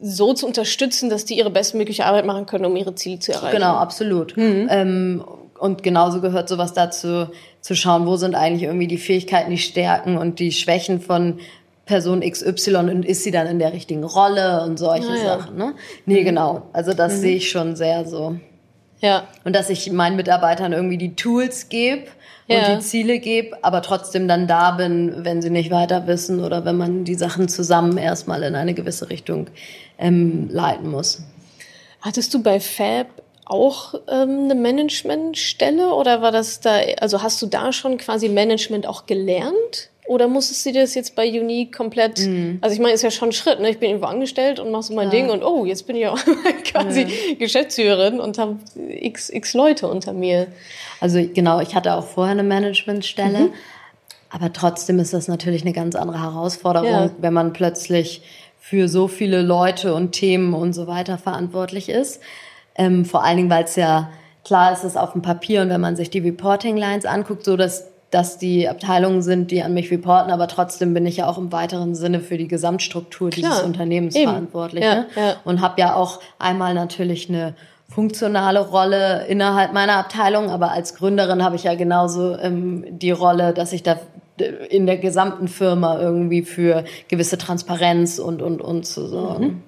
so zu unterstützen, dass die ihre bestmögliche Arbeit machen können, um ihre Ziele zu erreichen. Genau, absolut. Mhm. Ähm, und genauso gehört sowas dazu, zu schauen, wo sind eigentlich irgendwie die Fähigkeiten, die Stärken und die Schwächen von Person XY und ist sie dann in der richtigen Rolle und solche ah, ja. Sachen. Ne? Nee, mhm. genau. Also das mhm. sehe ich schon sehr so. Ja. Und dass ich meinen Mitarbeitern irgendwie die Tools gebe und ja. die Ziele gebe, aber trotzdem dann da bin, wenn sie nicht weiter wissen oder wenn man die Sachen zusammen erstmal in eine gewisse Richtung ähm, leiten muss. Hattest du bei Fab auch ähm, eine Managementstelle oder war das da, also hast du da schon quasi Management auch gelernt? Oder musstest du das jetzt bei Unique komplett, mm. also ich meine, ist ja schon ein Schritt, ne? Ich bin irgendwo angestellt und mach so mein ja. Ding und oh, jetzt bin ich auch quasi ja. Geschäftsführerin und habe x, x Leute unter mir. Also genau, ich hatte auch vorher eine Managementstelle, mhm. aber trotzdem ist das natürlich eine ganz andere Herausforderung, ja. wenn man plötzlich für so viele Leute und Themen und so weiter verantwortlich ist. Ähm, vor allen Dingen, weil es ja klar ist, es auf dem Papier und wenn man sich die Reporting Lines anguckt, so dass dass die Abteilungen sind, die an mich reporten, aber trotzdem bin ich ja auch im weiteren Sinne für die Gesamtstruktur Klar, dieses Unternehmens eben. verantwortlich. Ja, ne? ja. Und habe ja auch einmal natürlich eine funktionale Rolle innerhalb meiner Abteilung, aber als Gründerin habe ich ja genauso ähm, die Rolle, dass ich da in der gesamten Firma irgendwie für gewisse Transparenz und und und zu sorgen. Mhm.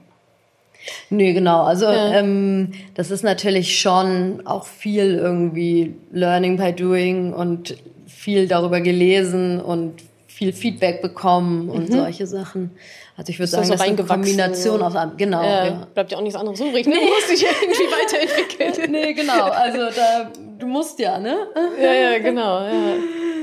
Nee, genau. Also ja. ähm, das ist natürlich schon auch viel irgendwie Learning by Doing und viel darüber gelesen und viel Feedback bekommen und mhm. solche Sachen. Also ich würde sagen, das ist eine Kombination aus allem. Genau. Ja, ja. Bleibt ja auch nichts anderes übrig. Ne? Du musst dich irgendwie weiterentwickeln. nee, genau. Also da, du musst ja, ne? ja, ja, genau. Ja.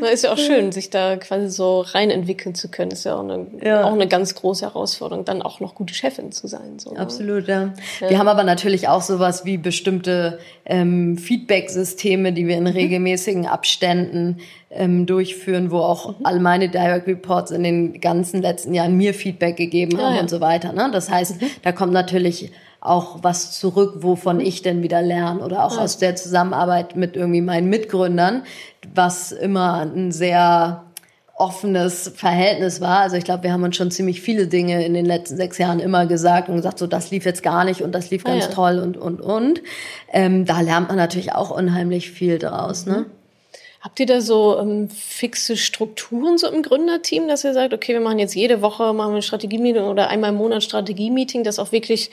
Na, ist ja auch schön, sich da quasi so rein entwickeln zu können. Ist ja auch eine, ja. auch eine ganz große Herausforderung, dann auch noch gute Chefin zu sein. So, ne? Absolut, ja. ja. Wir haben aber natürlich auch sowas wie bestimmte ähm, Feedback-Systeme, die wir in mhm. regelmäßigen Abständen ähm, durchführen, wo auch mhm. all meine Direct Reports in den ganzen letzten Jahren mir Feedback gegeben haben ja, und so weiter. Ne? Das heißt, mhm. da kommt natürlich auch was zurück, wovon ich denn wieder lerne oder auch ja. aus der Zusammenarbeit mit irgendwie meinen Mitgründern, was immer ein sehr offenes Verhältnis war. Also ich glaube, wir haben uns schon ziemlich viele Dinge in den letzten sechs Jahren immer gesagt und gesagt, so das lief jetzt gar nicht und das lief ganz ja. toll und und und. Ähm, da lernt man natürlich auch unheimlich viel draus. Ne? Habt ihr da so ähm, fixe Strukturen so im Gründerteam, dass ihr sagt, okay, wir machen jetzt jede Woche machen wir ein Strategie-Meeting oder einmal im Monat Strategie-Meeting, das auch wirklich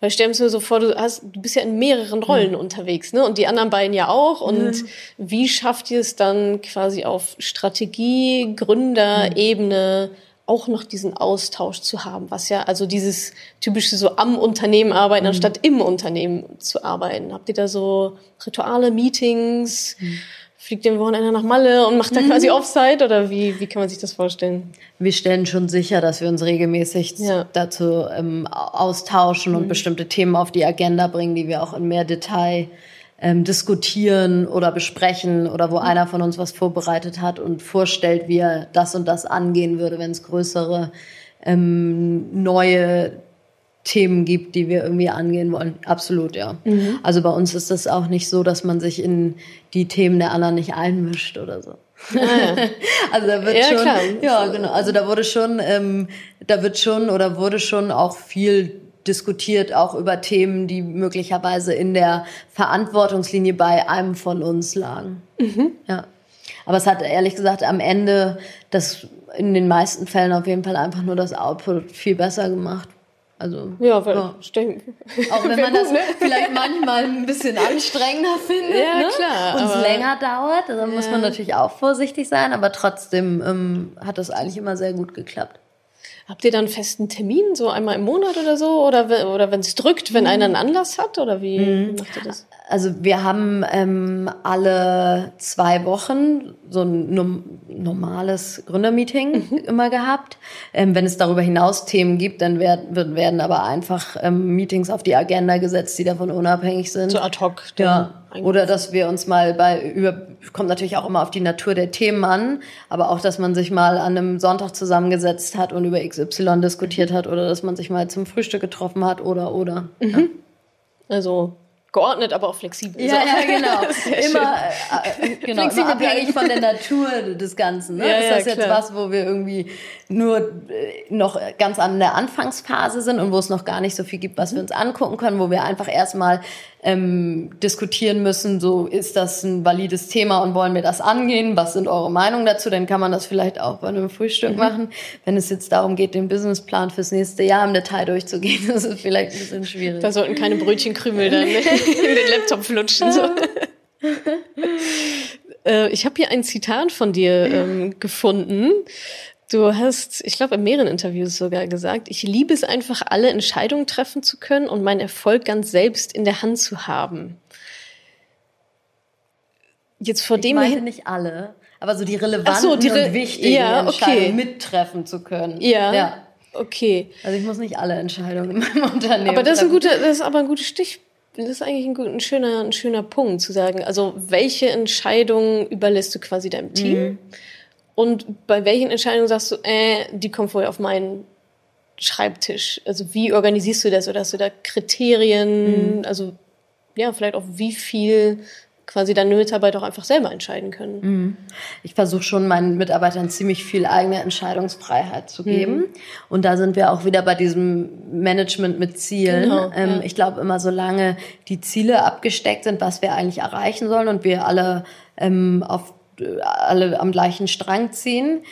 weil stell mir so vor, du, hast, du bist ja in mehreren Rollen mhm. unterwegs, ne? Und die anderen beiden ja auch. Und mhm. wie schafft ihr es dann quasi auf Strategie, Gründerebene mhm. auch noch diesen Austausch zu haben? Was ja, also dieses typische so am Unternehmen arbeiten, mhm. anstatt im Unternehmen zu arbeiten. Habt ihr da so Rituale, Meetings? Fliegt dem Wochenende nach Malle und macht da quasi mhm. Offside oder wie, wie kann man sich das vorstellen? Wir stellen schon sicher, dass wir uns regelmäßig ja. dazu ähm, austauschen und mhm. bestimmte Themen auf die Agenda bringen, die wir auch in mehr Detail ähm, diskutieren oder besprechen oder wo mhm. einer von uns was vorbereitet hat und vorstellt, wie er das und das angehen würde, wenn es größere ähm, neue Themen gibt, die wir irgendwie angehen wollen. Absolut, ja. Mhm. Also bei uns ist das auch nicht so, dass man sich in die Themen der anderen nicht einmischt oder so. Ah, ja. also da wird ja, schon, klar. ja genau. Also da wurde schon, ähm, da wird schon oder wurde schon auch viel diskutiert, auch über Themen, die möglicherweise in der Verantwortungslinie bei einem von uns lagen. Mhm. Ja. Aber es hat ehrlich gesagt am Ende das in den meisten Fällen auf jeden Fall einfach nur das Output viel besser gemacht. Also, ja, weil ja. Auch wenn man das ne? vielleicht manchmal ein bisschen anstrengender findet ja, ne? klar, und es länger dauert, dann ja. muss man natürlich auch vorsichtig sein, aber trotzdem ähm, hat das eigentlich immer sehr gut geklappt. Habt ihr dann einen festen Termin, so einmal im Monat oder so? Oder, oder wenn es drückt, wenn mhm. einer einen Anlass hat? Oder wie, mhm. macht ihr das? Also wir haben ähm, alle zwei Wochen so ein normales Gründermeeting mhm. immer gehabt. Ähm, wenn es darüber hinaus Themen gibt, dann werden, werden aber einfach ähm, Meetings auf die Agenda gesetzt, die davon unabhängig sind. So ad hoc. Ja. Oder dass wir uns mal bei über kommt natürlich auch immer auf die Natur der Themen an, aber auch, dass man sich mal an einem Sonntag zusammengesetzt hat und über XY diskutiert hat oder dass man sich mal zum Frühstück getroffen hat oder oder. Mhm. Ja. Also geordnet, aber auch flexibel. Ja, so. ja, genau. immer, äh, äh, genau, immer abhängig von der Natur des Ganzen. Ne? Ja, ist ja, das jetzt klar. was, wo wir irgendwie nur äh, noch ganz an der Anfangsphase sind und wo es noch gar nicht so viel gibt, was wir uns angucken können, wo wir einfach erstmal ähm, diskutieren müssen, so ist das ein valides Thema und wollen wir das angehen? Was sind eure Meinungen dazu? Dann kann man das vielleicht auch bei einem Frühstück machen. Wenn es jetzt darum geht, den Businessplan fürs nächste Jahr im Detail durchzugehen, das ist vielleicht ein bisschen schwierig. Da sollten keine Brötchenkrümel dann in den Laptop flutschen. So. Äh, ich habe hier ein Zitat von dir ähm, gefunden. Du hast, ich glaube, in mehreren Interviews sogar gesagt, ich liebe es einfach, alle Entscheidungen treffen zu können und meinen Erfolg ganz selbst in der Hand zu haben. Jetzt vor ich dem meinte hin nicht alle, aber so die relevanten so, die Re und wichtigen ja, Entscheidungen okay. mittreffen zu können. Ja. ja. Okay. Also ich muss nicht alle Entscheidungen in meinem Unternehmen Aber das ist, ein guter, das ist aber ein guter Stich. Das ist eigentlich ein, gut, ein, schöner, ein schöner Punkt zu sagen. Also, welche Entscheidungen überlässt du quasi deinem Team? Und bei welchen Entscheidungen sagst du, äh, die kommen vorher auf meinen Schreibtisch? Also, wie organisierst du das? Oder hast du da Kriterien? Also, ja, vielleicht auch wie viel quasi deine Mitarbeiter auch einfach selber entscheiden können. Ich versuche schon meinen Mitarbeitern ziemlich viel eigene Entscheidungsfreiheit zu geben. Und da sind wir auch wieder bei diesem Management mit Zielen. Genau, ähm, ja. Ich glaube, immer solange die Ziele abgesteckt sind, was wir eigentlich erreichen sollen und wir alle ähm, auf alle am gleichen Strang ziehen,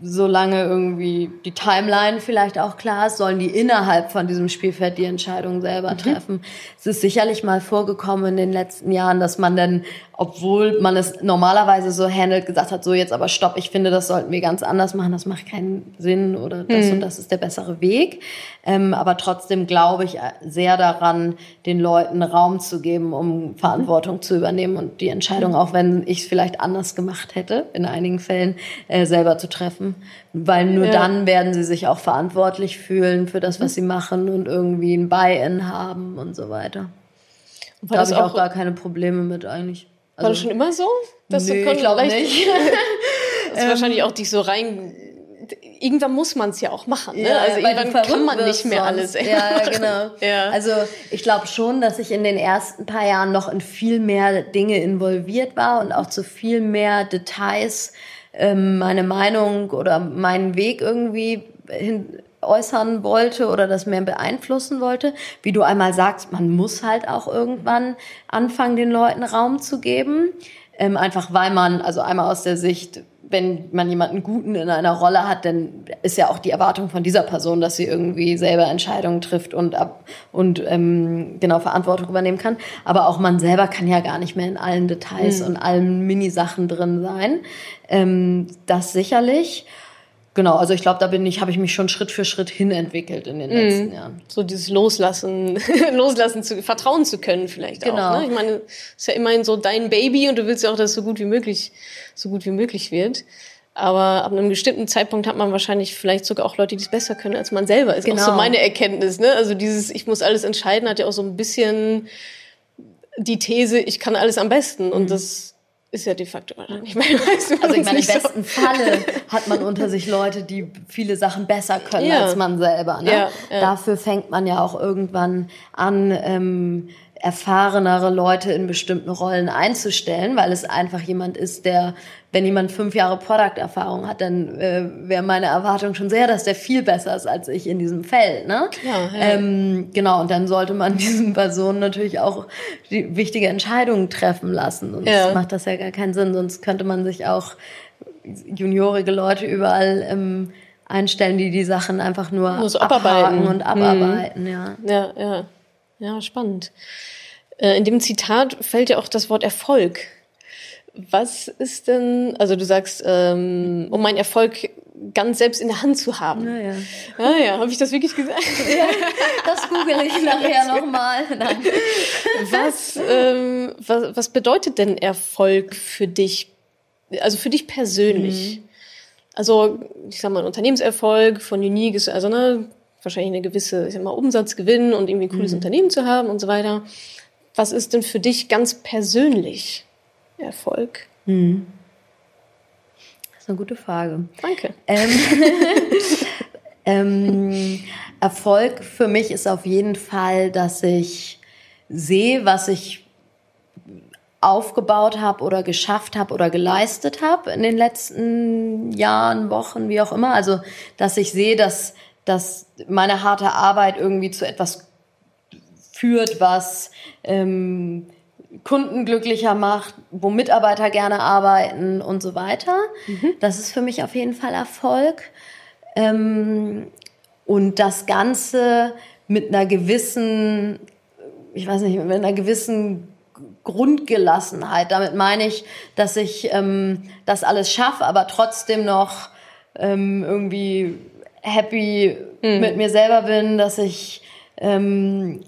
solange irgendwie die Timeline vielleicht auch klar ist, sollen die innerhalb von diesem Spielfeld die Entscheidung selber treffen. Es ist sicherlich mal vorgekommen in den letzten Jahren, dass man dann, obwohl man es normalerweise so handelt, gesagt hat, so jetzt aber stopp, ich finde, das sollten wir ganz anders machen, das macht keinen Sinn oder das und das ist der bessere Weg. Ähm, aber trotzdem glaube ich sehr daran, den Leuten Raum zu geben, um Verantwortung zu übernehmen und die Entscheidung, auch wenn ich es vielleicht anders gemacht hätte, in einigen Fällen, äh, selber zu treffen. Weil nur Ja. dann werden sie sich auch verantwortlich fühlen für das, was sie machen und irgendwie ein Buy-in haben und so weiter. Da habe ich auch auch- gar keine Probleme mit eigentlich. War das schon immer so? Dass nee, kon- ich glaube nicht. Das ist wahrscheinlich auch dich so rein. Irgendwann muss man es ja auch machen. Ne? also weil du irgendwann kann man nicht mehr sonst. alles Ja, ja, genau. Ja. Also ich glaube schon, dass ich in den ersten paar Jahren noch in viel mehr Dinge involviert war und auch zu viel mehr Details ähm, meine Meinung oder meinen Weg irgendwie hin äußern wollte oder das mehr beeinflussen wollte. Wie du einmal sagst, man muss halt auch irgendwann anfangen, den Leuten Raum zu geben. Ähm, einfach weil man, also einmal aus der Sicht, wenn man jemanden Guten in einer Rolle hat, dann ist ja auch die Erwartung von dieser Person, dass sie irgendwie selber Entscheidungen trifft und ab und ähm, genau Verantwortung übernehmen kann. Aber auch man selber kann ja gar nicht mehr in allen Details und allen Minisachen drin sein. Ähm, das sicherlich. Genau, also ich glaube, da bin ich, habe ich mich schon Schritt für Schritt hin entwickelt in den letzten Jahren. So dieses Loslassen, loslassen zu, vertrauen zu können vielleicht Genau. auch. Ne? Ich meine, es ist ja immerhin so dein Baby und du willst ja auch, dass es so gut wie möglich, so gut wie möglich wird. Aber ab einem bestimmten Zeitpunkt hat man wahrscheinlich vielleicht sogar auch Leute, die es besser können als man selber. Ist auch Genau. so meine Erkenntnis. Ne? Also dieses, ich muss alles entscheiden, hat ja auch so ein bisschen die These, ich kann alles am besten. Und das ist ja de facto wahrscheinlich den meisten von Also ich meine, im nicht so. besten Falle hat man unter sich Leute, die viele Sachen besser können Ja. als man selber. Ne? Ja, ja. Dafür fängt man ja auch irgendwann an, ähm, erfahrenere Leute in bestimmten Rollen einzustellen, weil es einfach jemand ist, der, wenn jemand fünf Jahre Product-Erfahrung hat, dann äh, wäre meine Erwartung schon sehr, dass der viel besser ist als ich in diesem Feld. Ne? Klar, ja. ähm, genau, und dann sollte man diesen Personen natürlich auch die wichtige Entscheidungen treffen lassen. Sonst Ja. macht das ja gar keinen Sinn. Sonst könnte man sich auch juniorige Leute überall ähm, einstellen, die die Sachen einfach nur, abarbeiten. und abarbeiten. Ja. Ja, ja. Ja, spannend. Äh, In dem Zitat fällt ja auch das Wort Erfolg. Was ist denn, also du sagst, ähm, um meinen Erfolg ganz selbst in der Hand zu haben. Naja. Ah ja, habe ich das wirklich gesagt? Das google ich nachher nochmal. Was, ähm, was, was bedeutet denn Erfolg für dich? Also für dich persönlich? Also, ich sag mal, Unternehmenserfolg von Unique ist also ne, wahrscheinlich eine gewisse, ich sag mal, Umsatzgewinn und irgendwie ein cooles Unternehmen zu haben und so weiter. Was ist denn für dich ganz persönlich Erfolg? Das ist eine gute Frage. Danke. Ähm, ähm, Erfolg für mich ist auf jeden Fall, dass ich sehe, was ich aufgebaut habe oder geschafft habe oder geleistet habe in den letzten Jahren, Wochen, wie auch immer. Also, dass ich sehe, dass, dass meine harte Arbeit irgendwie zu etwas führt, was ähm, Kunden glücklicher macht, wo Mitarbeiter gerne arbeiten und so weiter. Mhm. Das ist für mich auf jeden Fall Erfolg. Ähm, und das Ganze mit einer gewissen, ich weiß nicht, mit einer gewissen Grundgelassenheit. Damit meine ich, dass ich ähm, das alles schaffe, aber trotzdem noch ähm, irgendwie happy mhm. mit mir selber bin, dass ich ähm,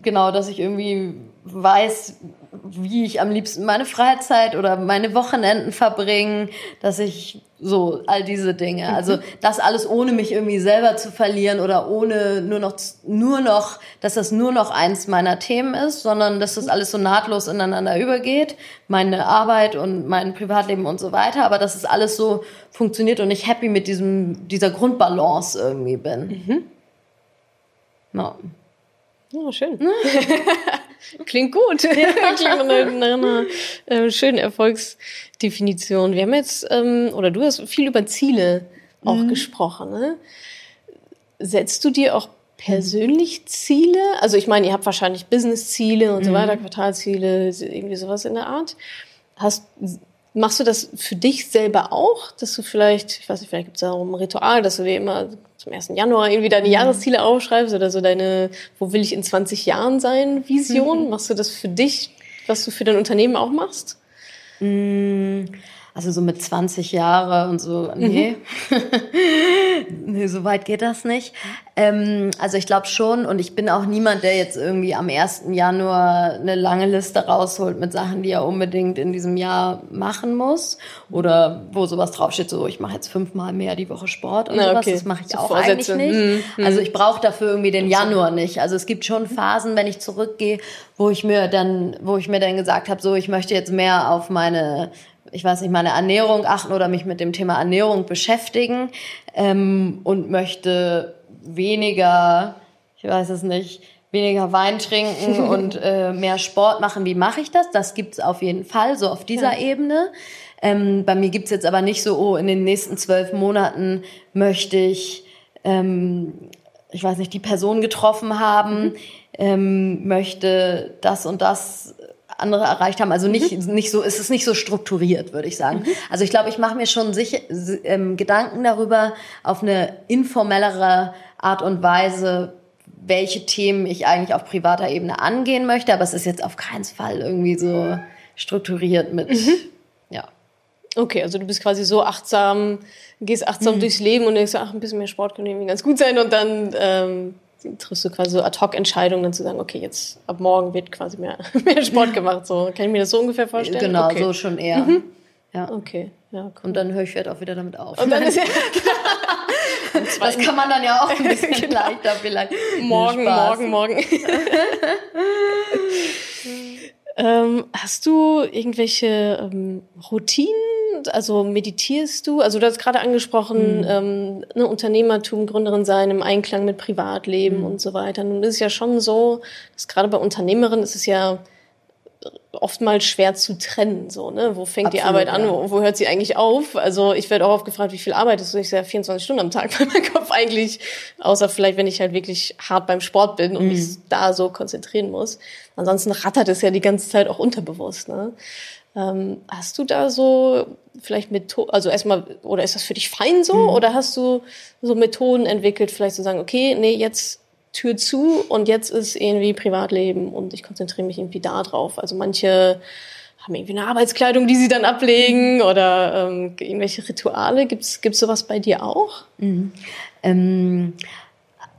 genau, dass ich irgendwie weiß, wie ich am liebsten meine Freizeit oder meine Wochenenden verbringe, dass ich so all diese Dinge. Mhm. Also das alles ohne mich irgendwie selber zu verlieren oder ohne nur noch nur noch, dass das nur noch eins meiner Themen ist, sondern dass das alles so nahtlos ineinander übergeht, meine Arbeit und mein Privatleben und so weiter, aber dass es alles so funktioniert und ich happy mit diesem dieser Grundbalance irgendwie bin. Mhm. No. Oh, schön. Klingt gut. Ja. Klingt nach einer, äh, schönen Erfolgsdefinition. Wir haben jetzt, ähm, oder du hast viel über Ziele auch mhm. gesprochen. Ne? Setzt du dir auch persönlich Ziele? Also ich meine, ihr habt wahrscheinlich Business-Ziele und mhm. so weiter, Quartalziele, irgendwie sowas in der Art. Hast Machst du das für dich selber auch, dass du vielleicht, ich weiß nicht, vielleicht gibt es da auch ein Ritual, dass du dir immer zum 1. Januar irgendwie deine mhm. Jahresziele aufschreibst oder so deine, wo will ich in 20 Jahren sein, Vision? Mhm. Machst du das für dich, was du für dein Unternehmen auch machst? Mhm. Also so mit 20 Jahre und so, nee. Mhm. nee, so weit geht das nicht. Ähm, also ich glaube schon und ich bin auch niemand, der jetzt irgendwie am 1. Januar eine lange Liste rausholt mit Sachen, die er unbedingt in diesem Jahr machen muss. Oder wo sowas draufsteht, so ich mache jetzt fünfmal mehr die Woche Sport und Na, sowas. Okay. Das mache ich so auch Vorsätze. eigentlich nicht. Mhm. Also ich brauche dafür irgendwie den Januar nicht. Also es gibt schon Phasen, wenn ich zurückgehe, wo ich mir dann, wo ich mir dann gesagt habe, so ich möchte jetzt mehr auf meine ich weiß nicht, meine Ernährung achten oder mich mit dem Thema Ernährung beschäftigen ähm, und möchte weniger, ich weiß es nicht, weniger Wein trinken und äh, mehr Sport machen. Wie mache ich das? Das gibt's auf jeden Fall, so auf dieser ja. Ebene. Ähm, bei mir gibt's jetzt aber nicht so, oh, in den nächsten zwölf Monaten möchte ich, ähm, ich weiß nicht, die Person getroffen haben, mhm. ähm, möchte das und das andere erreicht haben. Also nicht, mhm. nicht so, es ist nicht so strukturiert, würde ich sagen. Mhm. Also ich glaube, ich mache mir schon sicher, ähm, Gedanken darüber auf eine informellere Art und Weise, welche Themen ich eigentlich auf privater Ebene angehen möchte. Aber es ist jetzt auf keinen Fall irgendwie so strukturiert mit, mhm. ja. Okay, also du bist quasi so achtsam, gehst achtsam mhm. durchs Leben und denkst, ach, ein bisschen mehr Sport könnte irgendwie ganz gut sein und dann ähm, triffst du quasi so Ad-Hoc-Entscheidungen, dann zu sagen, okay, jetzt ab morgen wird quasi mehr, mehr Sport gemacht. So, kann ich mir das so ungefähr vorstellen? Genau, okay. so schon eher. Mhm. Ja. Okay. Ja, cool. Und dann höre ich vielleicht auch wieder damit auf. Und dann ist ja, das kann man dann ja auch ein bisschen genau. leichter vielleicht. Morgen, morgen, morgen. ähm, hast du irgendwelche ähm, Routinen? Also meditierst du? Also du hast gerade angesprochen, mhm. ähm, ne, Unternehmertum, Gründerin sein im Einklang mit Privatleben mhm. und so weiter. Nun ist es ja schon so, dass gerade bei Unternehmerinnen ist es ja oftmals schwer zu trennen. So, ne? Wo fängt Absolut, die Arbeit an? Ja. Wo, wo, hört sie eigentlich auf? Also ich werde auch oft gefragt, wie viel arbeitest du? Ich sage 24 Stunden am Tag, weil mein Kopf eigentlich, außer vielleicht, wenn ich halt wirklich hart beim Sport bin und mhm. mich da so konzentrieren muss. Ansonsten rattert es ja die ganze Zeit auch unterbewusst. Ne? Ähm, hast du da so vielleicht Methoden, also erstmal, oder ist das für dich fein so? Mhm. Oder hast du so Methoden entwickelt, vielleicht zu sagen, okay, nee, jetzt Tür zu und jetzt ist irgendwie Privatleben und ich konzentriere mich irgendwie da drauf. Also manche haben irgendwie eine Arbeitskleidung, die sie dann ablegen oder ähm, irgendwelche Rituale. Gibt's gibt's sowas bei dir auch? Mhm. Ähm,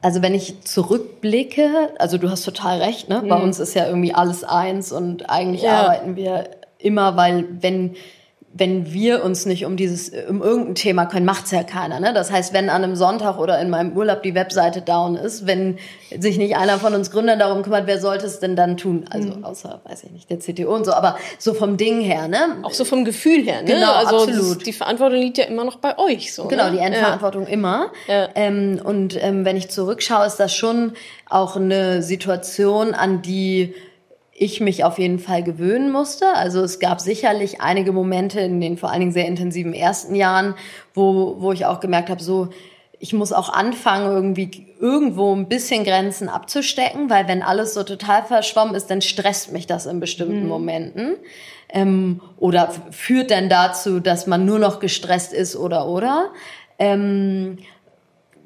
also wenn ich zurückblicke, also du hast total recht, ne? Mhm. Bei uns ist ja irgendwie alles eins und eigentlich ja. arbeiten wir immer, weil wenn wenn wir uns nicht um dieses, um irgendein Thema können, macht's ja keiner. Ne? Das heißt, wenn an einem Sonntag oder in meinem Urlaub die Webseite down ist, wenn sich nicht einer von uns Gründern darum kümmert, wer sollte es denn dann tun? Also mhm. außer, weiß ich nicht, der CTO und so, aber so vom Ding her, ne? Auch so vom Gefühl her, ne? Genau, also absolut. Die Verantwortung liegt ja immer noch bei euch, so. Genau, ne? die Endverantwortung ja. immer. Ja. Ähm, und ähm, wenn ich zurückschaue, ist das schon auch eine Situation, an die ich mich auf jeden Fall gewöhnen musste. Also es gab sicherlich einige Momente in den vor allen Dingen sehr intensiven ersten Jahren, wo, wo ich auch gemerkt habe, so, ich muss auch anfangen, irgendwie irgendwo ein bisschen Grenzen abzustecken, weil wenn alles so total verschwommen ist, dann stresst mich das in bestimmten mhm. Momenten. Ähm, oder führt dann dazu, dass man nur noch gestresst ist oder oder. Ähm,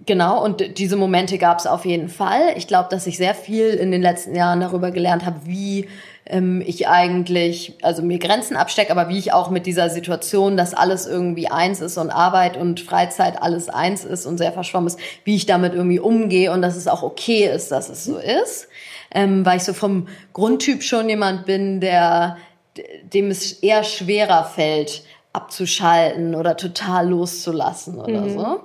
Genau, und diese Momente gab es auf jeden Fall. Ich glaube, dass ich sehr viel in den letzten Jahren darüber gelernt habe, wie ähm, ich eigentlich, also mir Grenzen abstecke, aber wie ich auch mit dieser Situation, dass alles irgendwie eins ist und Arbeit und Freizeit alles eins ist und sehr verschwommen ist, wie ich damit irgendwie umgehe und dass es auch okay ist, dass es so ist. Ähm, weil ich so vom Grundtyp schon jemand bin, der dem es eher schwerer fällt, abzuschalten oder total loszulassen oder mhm. so.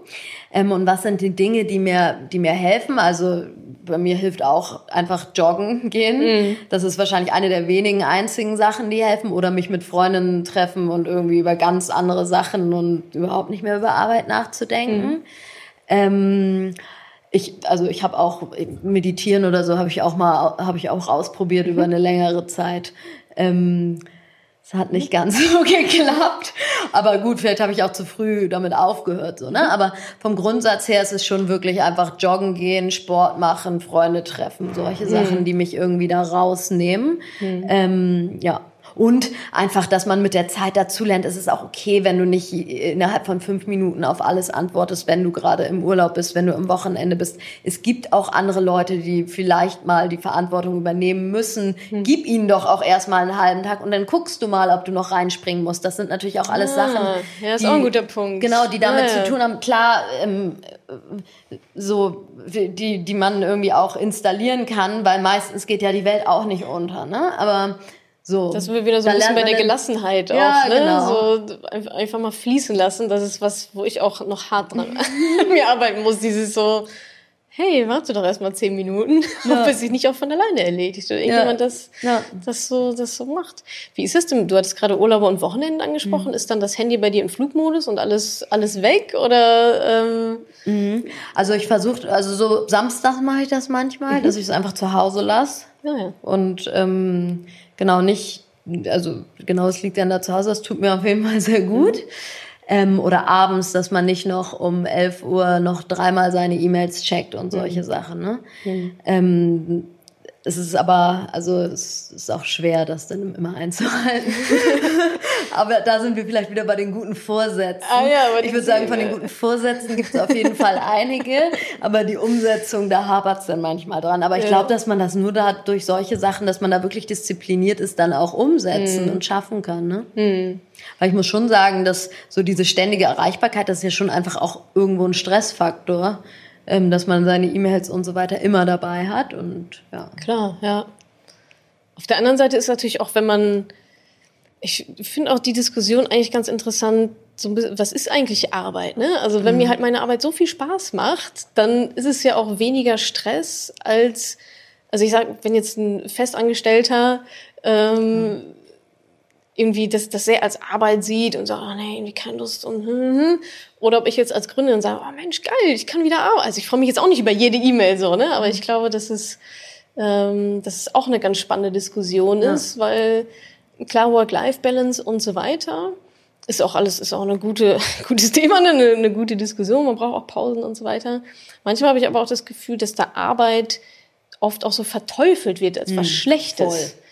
Ähm, und was sind die Dinge, die mir, die mir helfen? Also bei mir hilft auch einfach joggen gehen. Mhm. Das ist wahrscheinlich eine der wenigen einzigen Sachen, die helfen. Oder mich mit Freundinnen treffen und irgendwie über ganz andere Sachen und überhaupt nicht mehr über Arbeit nachzudenken. Mhm. Ähm, ich, also ich habe auch meditieren oder so habe ich auch mal habe ich auch ausprobiert über eine längere Zeit. Ähm, es hat nicht ganz so geklappt. Aber gut, vielleicht habe ich auch zu früh damit aufgehört. So, ne? Aber vom Grundsatz her ist es schon wirklich einfach joggen gehen, Sport machen, Freunde treffen, solche Sachen, die mich irgendwie da rausnehmen. Mhm. Ähm, ja, und einfach, dass man mit der Zeit dazulernt. Es ist auch okay, wenn du nicht innerhalb von fünf Minuten auf alles antwortest, wenn du gerade im Urlaub bist, wenn du im Wochenende bist. Es gibt auch andere Leute, die vielleicht mal die Verantwortung übernehmen müssen. Hm. Gib ihnen doch auch erstmal einen halben Tag und dann guckst du mal, ob du noch reinspringen musst. Das sind natürlich auch alles ah, Sachen. Ja, ist die, auch ein guter Punkt. Genau, die damit ja. zu tun haben. Klar, ähm, so, die, die man irgendwie auch installieren kann, weil meistens geht ja die Welt auch nicht unter, ne? Aber so. Das sind wir wieder so ein bisschen bei der Gelassenheit ja, auch, ne? Genau. So einfach mal fließen lassen. Das ist was, wo ich auch noch hart dran mir arbeiten muss. Dieses so, hey, warte doch erstmal zehn Minuten, ja. ob es sich nicht auch von alleine erledigt oder irgendjemand ja. das, ja. das so, das so macht. Wie ist es denn? Du hattest gerade Urlaube und Wochenenden angesprochen. Mhm. Ist dann das Handy bei dir im Flugmodus und alles, alles weg oder? Ähm? Mhm. Also ich versuche, also so Samstag mache ich das manchmal, mhm. dass ich es einfach zu Hause lasse. Ja, ja. Und ähm, genau nicht, also genau, es liegt dann da zu Hause, das tut mir auf jeden Fall sehr gut. Mhm. Ähm, oder abends, dass man nicht noch um 11 Uhr noch dreimal seine E-Mails checkt und solche mhm. Sachen. Ne? Mhm. Ähm, es ist aber, also es ist auch schwer, das dann immer einzuhalten. aber da sind wir vielleicht wieder bei den guten Vorsätzen. Ah ja, aber ich würde sagen, von den guten Vorsätzen gibt es auf jeden Fall einige, aber die Umsetzung, da hapert es dann manchmal dran. Aber ich glaube, dass man das nur da durch solche Sachen, dass man da wirklich diszipliniert ist, dann auch umsetzen mhm. und schaffen kann. Ne? Mhm. Weil ich muss schon sagen, dass so diese ständige Erreichbarkeit, das ist ja schon einfach auch irgendwo ein Stressfaktor ähm, dass man seine E-Mails und so weiter immer dabei hat und ja. Klar, ja. Auf der anderen Seite ist natürlich auch, wenn man, ich finde auch die Diskussion eigentlich ganz interessant, so ein bisschen, was ist eigentlich Arbeit? Ne? Also wenn mhm. mir halt meine Arbeit so viel Spaß macht, dann ist es ja auch weniger Stress als, also ich sage, wenn jetzt ein Festangestellter ähm, mhm irgendwie das, das sehr als Arbeit sieht und sagt, oh nee, irgendwie keine Lust und hm, hm. oder ob ich jetzt als Gründerin sage, oh Mensch, geil, ich kann wieder arbeiten. Also ich freue mich jetzt auch nicht über jede E-Mail so, ne? Aber ich glaube, dass es, ähm, dass es auch eine ganz spannende Diskussion ja. ist, weil klar Work-Life-Balance und so weiter ist auch alles, ist auch eine gute, gutes Thema, ne? eine, eine gute Diskussion. Man braucht auch Pausen und so weiter. Manchmal habe ich aber auch das Gefühl, dass da Arbeit oft auch so verteufelt wird als was hm, Schlechtes. Voll.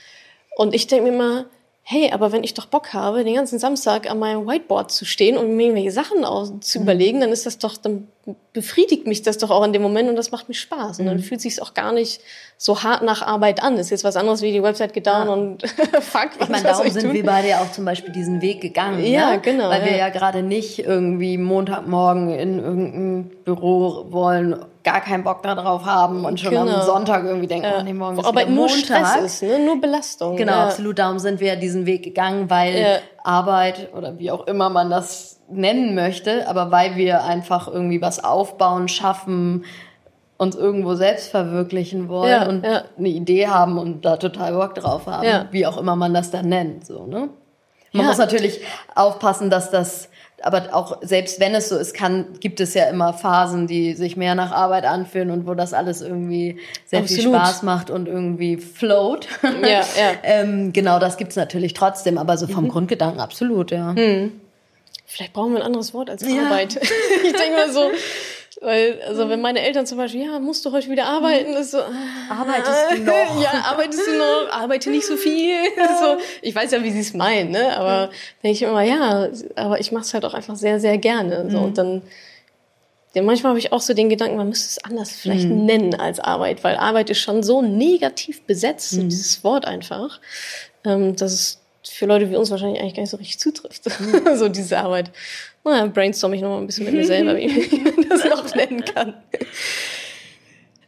Und ich denke mir immer, hey, aber wenn ich doch Bock habe, den ganzen Samstag an meinem Whiteboard zu stehen und mir irgendwelche Sachen aus, zu mhm. überlegen, dann ist das doch, dann befriedigt mich das doch auch in dem Moment und das macht mir Spaß. Und dann mhm. fühlt sich auch gar nicht so hart nach Arbeit an. Das ist jetzt was anderes wie die Website geht down ja. und fuck. Ich meine, darum sind tun? wir beide ja auch zum Beispiel diesen Weg gegangen. Ja, ne? genau. Weil ja. wir ja gerade nicht irgendwie Montagmorgen in irgendein Büro wollen, gar keinen Bock darauf haben und schon genau. am Sonntag irgendwie denken, ja. oh nee, morgen ist Aber nur Montag. Stress ist, ne? nur Belastung. Genau, ja. absolut. Darum sind wir ja diesen Weg gegangen, weil. Arbeit oder wie auch immer man das nennen möchte, aber weil wir einfach irgendwie was aufbauen, schaffen, uns irgendwo selbst verwirklichen wollen ja, und ja. eine Idee haben und da total Bock drauf haben, ja. wie auch immer man das dann nennt, so, ne? Man muss natürlich aufpassen, dass das aber auch selbst wenn es so ist, kann, gibt es ja immer Phasen, die sich mehr nach Arbeit anfühlen und wo das alles irgendwie sehr Absolut. viel Spaß macht und irgendwie float. Ja, ja. ähm, genau, das gibt's natürlich trotzdem, aber so vom mhm. Grundgedanken absolut, ja. Mhm. Vielleicht brauchen wir ein anderes Wort als Arbeit. Ja. ich denke mal so, weil, also wenn meine Eltern zum Beispiel, ja, musst du heute wieder arbeiten, ist so, arbeitest du noch? ja, arbeitest du noch? Arbeite nicht so viel. so, ich weiß ja, wie sie es meinen, ne? Aber mhm. denke ich immer, ja, aber ich mache es halt auch einfach sehr, sehr gerne. So, mhm. und dann, ja, manchmal habe ich auch so den Gedanken, man müsste es anders vielleicht mhm. nennen als Arbeit, weil Arbeit ist schon so negativ besetzt, mhm. dieses Wort einfach, ähm, dass es für Leute wie uns wahrscheinlich eigentlich gar nicht so richtig zutrifft. Mhm. so diese Arbeit. Naja, brainstorm ich noch mal ein bisschen mit mir selber, wie ich das noch nennen kann.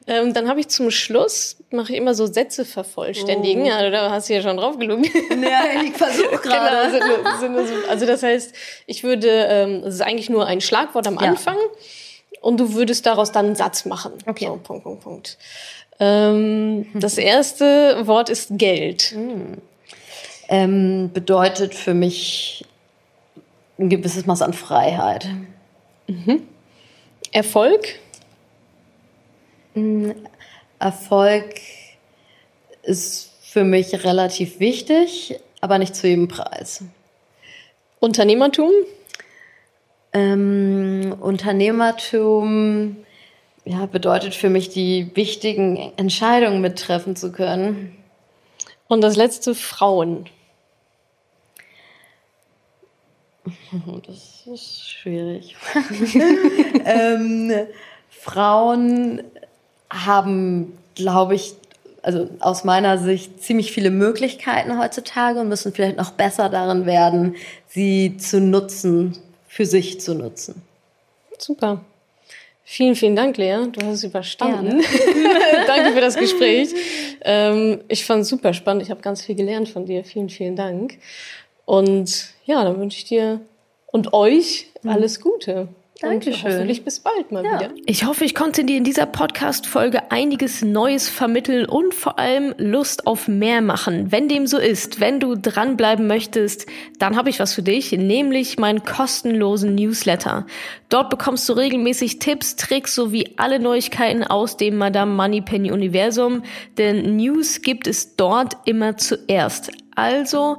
Ähm, dann habe ich zum Schluss, mache ich immer so Sätze vervollständigen. Oh. Also da hast du ja schon drauf gelogen. Ja, ich versuche gerade. Genau, also das heißt, ich würde, ähm, das ist eigentlich nur ein Schlagwort am Anfang ja. und du würdest daraus dann einen Satz machen. Okay. So, Punkt, Punkt, Punkt. Ähm, das erste Wort ist Geld. Mhm ähm, bedeutet für mich ein gewisses Maß an Freiheit. Mhm. Erfolg? Mm, Erfolg ist für mich relativ wichtig, aber nicht zu jedem Preis. Unternehmertum? Ähm, Unternehmertum ja, bedeutet für mich, die wichtigen Entscheidungen mittreffen zu können. Und das letzte Frauen. Das ist schwierig. ähm, Frauen haben, glaube ich, also aus meiner Sicht ziemlich viele Möglichkeiten heutzutage und müssen vielleicht noch besser darin werden, sie zu nutzen, für sich zu nutzen. Super. Vielen, vielen Dank, Lea. Du hast es überstanden. Danke für das Gespräch. Ähm, ich fand es super spannend. Ich habe ganz viel gelernt von dir. Vielen, vielen Dank. Und ja, dann wünsche ich dir und euch mhm. alles Gute. Dankeschön. Und hoffentlich bis bald mal ja. wieder. Ich hoffe, ich konnte dir in dieser Podcast-Folge einiges Neues vermitteln und vor allem Lust auf mehr machen. Wenn dem so ist, wenn du dranbleiben möchtest, dann habe ich was für dich, nämlich meinen kostenlosen Newsletter. Dort bekommst du regelmäßig Tipps, Tricks sowie alle Neuigkeiten aus dem Madame Moneypenny Universum, denn News gibt es dort immer zuerst. Also